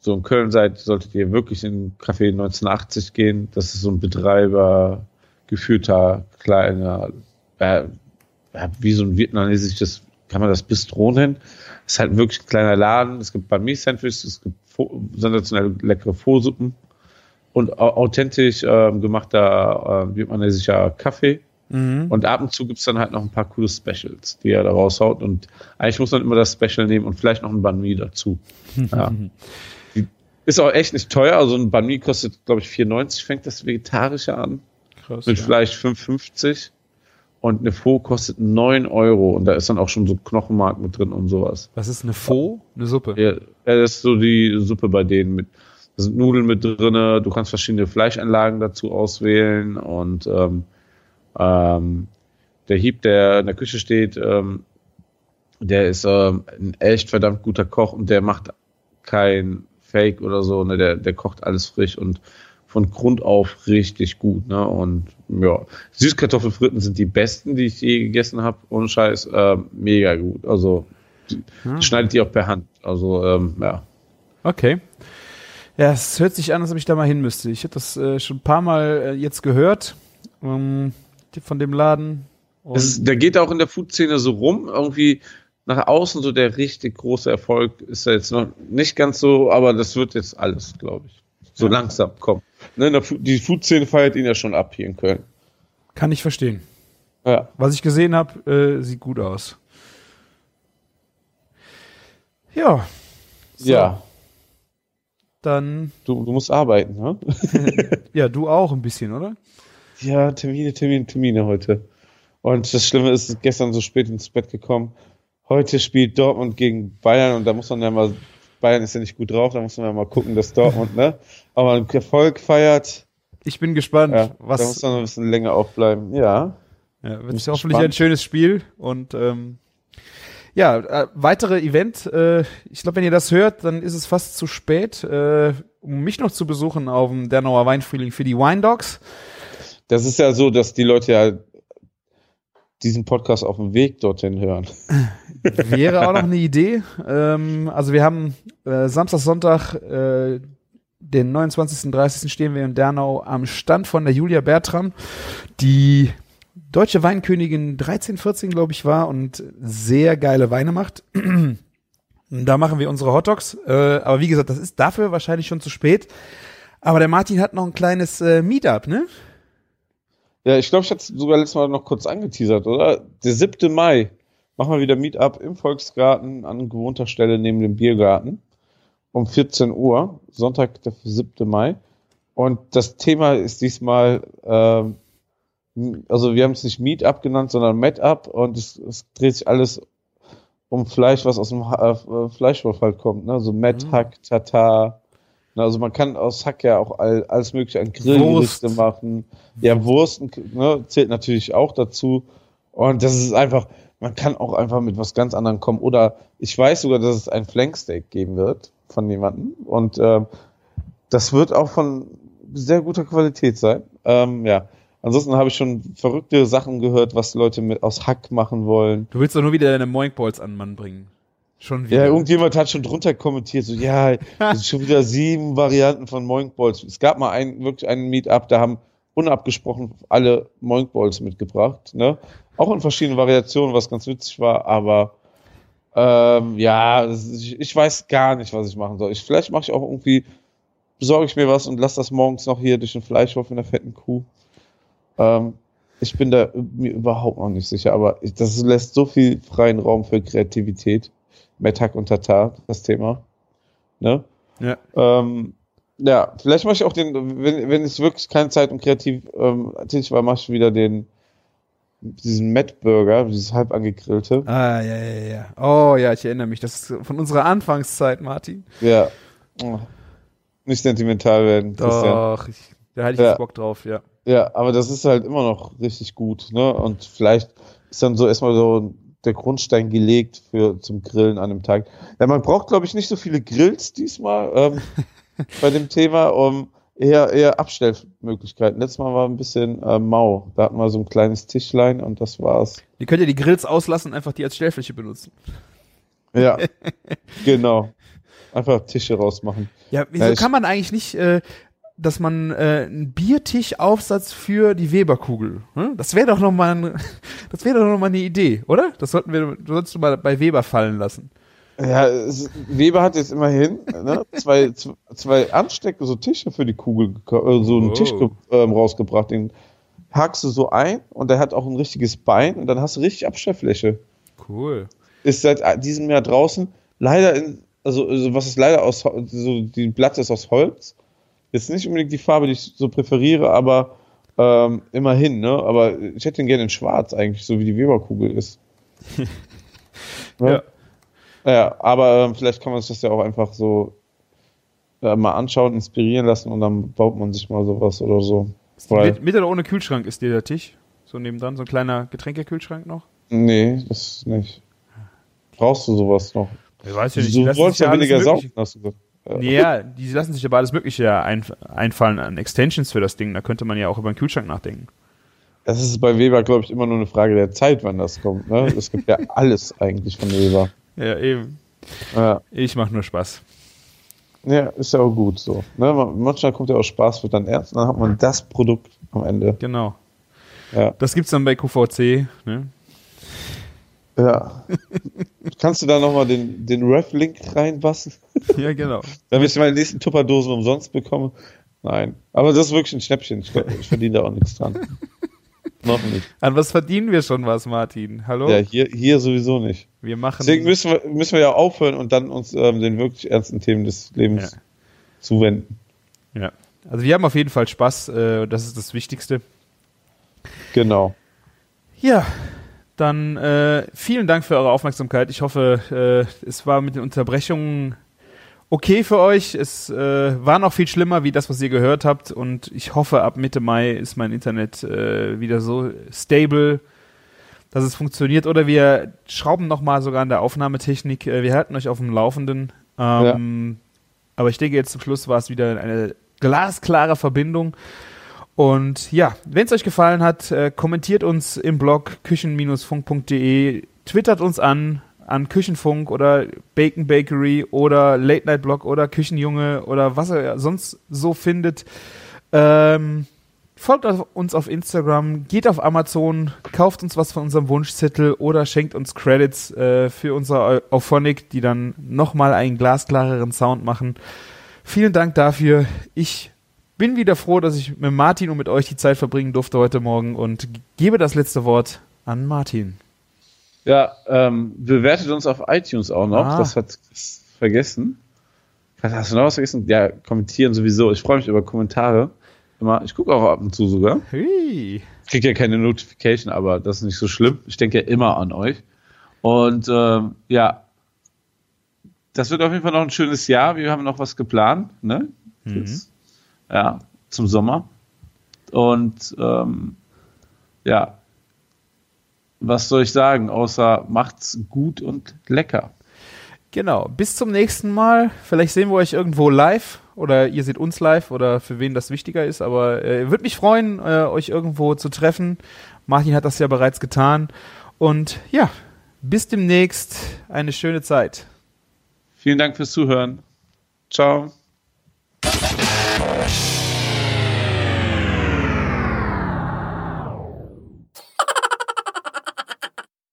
so in Köln seid, solltet ihr wirklich in Café 1980 gehen. Das ist so ein Betreiber, geführter, kleiner, äh, ja, wie so ein vietnamesisches, kann man das Bistro nennen. ist halt wirklich ein kleiner Laden. Es gibt Banh-Mi-Sandwiches, es gibt sensationell leckere Vorsuppen und authentisch äh, gemachter äh, vietnamesischer Kaffee. Mhm. Und ab und zu gibt's dann halt noch ein paar coole Specials, die er da raushaut. Und eigentlich muss man immer das Special nehmen und vielleicht noch ein Banh Mi dazu. [laughs] Ja. ist auch echt nicht teuer. Also ein Banh Mi kostet, glaube ich, 4,90 fängt das Vegetarische an. Krass, mit ja. vielleicht 5,50 und eine Faux kostet 9 Euro und da ist dann auch schon so Knochenmark mit drin und sowas. Was ist eine Faux? Eine Suppe? Ja, das ist so die Suppe bei denen mit. Da sind Nudeln mit drinne, du kannst verschiedene Fleischanlagen dazu auswählen und ähm, ähm, der Hieb, der in der Küche steht, ähm, der ist ähm, ein echt verdammt guter Koch und der macht kein Fake oder so, ne? Der, der kocht alles frisch und von Grund auf richtig gut, ne? Und ja, Süßkartoffelfritten sind die besten, die ich je gegessen habe. Ohne Scheiß, äh, mega gut. Also die, Hm. die schneidet die auch per Hand. Also ähm, ja. Okay. Ja, es hört sich an, als ob ich da mal hin müsste. Ich habe das äh, schon ein paar Mal äh, jetzt gehört ähm, von dem Laden. Es der geht auch in der Food-Szene so rum, irgendwie nach außen so der richtig große Erfolg ist er jetzt noch nicht ganz so, aber das wird jetzt alles, glaube ich. So langsam kommen. Ne, die Food-Szene feiert ihn ja schon ab hier in Köln. kann ich verstehen. Ja. Was ich gesehen habe, äh, sieht gut aus. Ja. So, Ja, Dann, du, du musst arbeiten, ne? [laughs] ja, du auch ein bisschen, oder? Ja, Termine, Termine, Termine heute. Und das Schlimme ist, gestern so spät ins Bett gekommen. Heute spielt Dortmund gegen Bayern und da muss man ja mal, Bayern ist ja nicht gut drauf, da muss man ja mal gucken, dass Dortmund, ne? Aber einen Erfolg feiert, Ich bin gespannt, ja, da was. muss man noch ein bisschen länger aufbleiben. Ja. Ja, wird Bin hoffentlich ein schönes Spiel und ähm, ja, äh, weitere Event. Äh, ich glaube, wenn ihr das hört, dann ist es fast zu spät, äh, um mich noch zu besuchen auf dem Dernauer Weinfrühling für die Wine Dogs. Das ist ja so, dass die Leute ja diesen Podcast auf dem Weg dorthin hören. [laughs] Wäre auch noch eine Idee. Ähm, also wir haben äh, Samstag, Sonntag, äh, den 29. und 30. stehen wir in Dernau am Stand von der Julia Bertram, die deutsche Weinkönigin 13, 14, glaube ich, war und sehr geile Weine macht. [clears throat] Da machen wir unsere Hotdogs. Äh, aber wie gesagt, das ist dafür wahrscheinlich schon zu spät. Aber der Martin hat noch ein kleines äh, Meetup, ne? Ja, ich glaube, ich hatte es sogar letztes Mal noch kurz angeteasert, oder? Der 7. Mai machen wir wieder Meetup im Volksgarten an gewohnter Stelle neben dem Biergarten um 14 Uhr, Sonntag, der 7. Mai. Und das Thema ist diesmal, ähm, also wir haben es nicht Meetup genannt, sondern Metup und es, es dreht sich alles um Fleisch, was aus dem Ha- äh, Fleischwolf halt kommt, ne? So Met, Mhm. Hack, Tatar. Also man kann aus Hack ja auch all, alles mögliche an Grillgerichte machen. Ja, Wurst ne, zählt natürlich auch dazu. Und das ist einfach, man kann auch einfach mit was ganz anderem kommen. Oder ich weiß sogar, dass es ein Flanksteak geben wird von jemandem. Und ähm, das wird auch von sehr guter Qualität sein. Ähm, ja. Ansonsten habe ich schon verrückte Sachen gehört, was Leute mit aus Hack machen wollen. Du willst doch nur wieder deine Moinkballs an den Mann bringen. Schon wieder. Ja, irgendjemand hat schon drunter kommentiert, so, ja, es sind schon wieder sieben Varianten von Moinkballs. Es gab mal ein, wirklich einen Meetup, da haben unabgesprochen alle Moinkballs mitgebracht, ne? Auch in verschiedenen Variationen, was ganz witzig war, aber ähm, ja, ich, ich weiß gar nicht, was ich machen soll. Ich, vielleicht mache ich auch irgendwie, besorge ich mir was und lasse das morgens noch hier durch den Fleischhof in der fetten Kuh. Ähm, ich bin da mir überhaupt noch nicht sicher, aber das lässt so viel freien Raum für Kreativität. Metak und Tatar, das Thema. Ne? Ja. Ähm, ja, vielleicht mache ich auch den, wenn, wenn es wirklich keine Zeit und kreativ ähm, tätig war, mache ich wieder den, diesen Matt Burger, dieses halb angegrillte. Ah, ja, ja, ja. Oh, ja, ich erinnere mich. Das ist von unserer Anfangszeit, Martin. Ja. Oh. Nicht sentimental werden. Doch, ich, da hatte ich Ja. jetzt Bock drauf, ja. Ja, aber das ist halt immer noch richtig gut, ne? Und vielleicht ist dann so erstmal so der Grundstein gelegt für zum Grillen an einem Tag. Ja, man braucht, glaube ich, nicht so viele Grills diesmal ähm, [laughs] bei dem Thema, um eher, eher Abstellmöglichkeiten. Letztes Mal war ein bisschen äh, mau. Da hatten wir so ein kleines Tischlein und das war's. Ihr könnt ja die Grills auslassen und einfach die als Stellfläche benutzen. Ja, [laughs] genau. Einfach Tische rausmachen. Ja, wieso Ja, kann man eigentlich nicht, äh, dass man äh, einen Biertischaufsatz für die Weberkugel, hm? das wäre doch noch mal, ein, [laughs] das wäre doch noch mal eine Idee, oder? Das sollten wir, du solltest du mal bei Weber fallen lassen. Ja, es, Weber hat jetzt immerhin ne, zwei, zwei Anstecke, so Tische für die Kugel, äh, so einen Oh. Tisch ge- ähm, rausgebracht. Den hakst du so ein und der hat auch ein richtiges Bein und dann hast du richtig Abstellfläche. Cool. Ist seit äh, diesem Jahr draußen. Leider, in, also, also was ist leider aus, so die Blatt ist aus Holz. Jetzt nicht unbedingt die Farbe, die ich so präferiere, aber ähm, immerhin, ne? Aber ich hätte den gerne in Schwarz eigentlich, so wie die Weberkugel ist. [laughs] Ja. Ja, aber ähm, vielleicht kann man sich das ja auch einfach so äh, mal anschauen, inspirieren lassen und dann baut man sich mal sowas oder so. Weil, Mit, mit oder ohne Kühlschrank ist dir der Tisch? So nebendran, so ein kleiner Getränkekühlschrank noch? nee, das nicht. Brauchst du sowas noch? Ich weiß Du wolltest ja weniger saugen, hast du gesagt. Ja, die lassen sich aber alles Mögliche ein, einfallen an Extensions für das Ding. Da könnte man ja auch über den Kühlschrank nachdenken. Das ist bei Weber, glaube ich, immer nur eine Frage der Zeit, wann das kommt. Ne? Es gibt ja [laughs] alles eigentlich von Weber. Ja, eben. Ja. Ich mache nur Spaß. ja, ist ja auch gut so. Ne? Man- Manchmal kommt ja auch Spaß, wird dann ernst, dann hat man das Produkt am Ende. Genau. Ja. Das gibt's dann bei QVC. Ne? Ja. Kannst du da nochmal den, den Ref-Link reinbassen, Ja, genau. damit ich meine nächsten Tupperdosen umsonst bekomme? Nein. Aber das ist wirklich ein Schnäppchen. Ich, ich verdiene da auch nichts dran. [laughs] Noch nicht. An was verdienen wir schon was, Martin? Hallo? Ja, hier, hier sowieso nicht. wir machen. Deswegen müssen wir, müssen wir ja aufhören und dann uns ähm, den wirklich ernsten Themen des Lebens Ja. zuwenden. ja. Also wir haben auf jeden Fall Spaß. Äh, das ist das Wichtigste. Genau. Ja, dann äh, vielen Dank für eure Aufmerksamkeit. Ich hoffe, äh, es war mit den Unterbrechungen okay für euch. Es äh, war noch viel schlimmer wie das, was ihr gehört habt. Und ich hoffe, ab Mitte Mai ist mein Internet äh, wieder so stable, dass es funktioniert. Oder wir schrauben nochmal sogar an der Aufnahmetechnik. Äh, wir halten euch auf dem Laufenden. Ähm, Aber ich denke, jetzt zum Schluss war es wieder eine glasklare Verbindung. Und ja, wenn es euch gefallen hat, äh, kommentiert uns im Blog küchen-funk.de, twittert uns an, an Küchenfunk oder Bacon Bakery oder Late Night Blog oder Küchenjunge oder was ihr sonst so findet. Ähm, folgt uns auf Instagram, geht auf Amazon, kauft uns was von unserem Wunschzettel oder schenkt uns Credits äh, für unsere Auphonic, die dann nochmal einen glasklareren Sound machen. Vielen Dank dafür. Ich bin wieder froh, dass ich mit Martin und mit euch die Zeit verbringen durfte heute Morgen und gebe das letzte Wort an Martin. Ja, ähm, bewertet uns auf iTunes auch noch. Ah. Das hat Chris vergessen. Hast du noch was vergessen? Ja, kommentieren sowieso. Ich freue mich über Kommentare. Immer, ich gucke auch ab und zu sogar. Hui. Ich kriege ja keine Notification, aber das ist nicht so schlimm. Ich denke ja immer an euch. Und ähm, ja, das wird auf jeden Fall noch ein schönes Jahr. Wir haben noch was geplant, ne? Das- Ja, zum Sommer. Und ähm, ja, was soll ich sagen, außer macht's gut und lecker. Genau. Bis zum nächsten Mal. Vielleicht sehen wir euch irgendwo live oder ihr seht uns live oder für wen das wichtiger ist. Aber äh, würde mich freuen, äh, euch irgendwo zu treffen. Martin hat das ja bereits getan. Und ja, bis demnächst. Eine schöne Zeit. Vielen Dank fürs Zuhören. Ciao.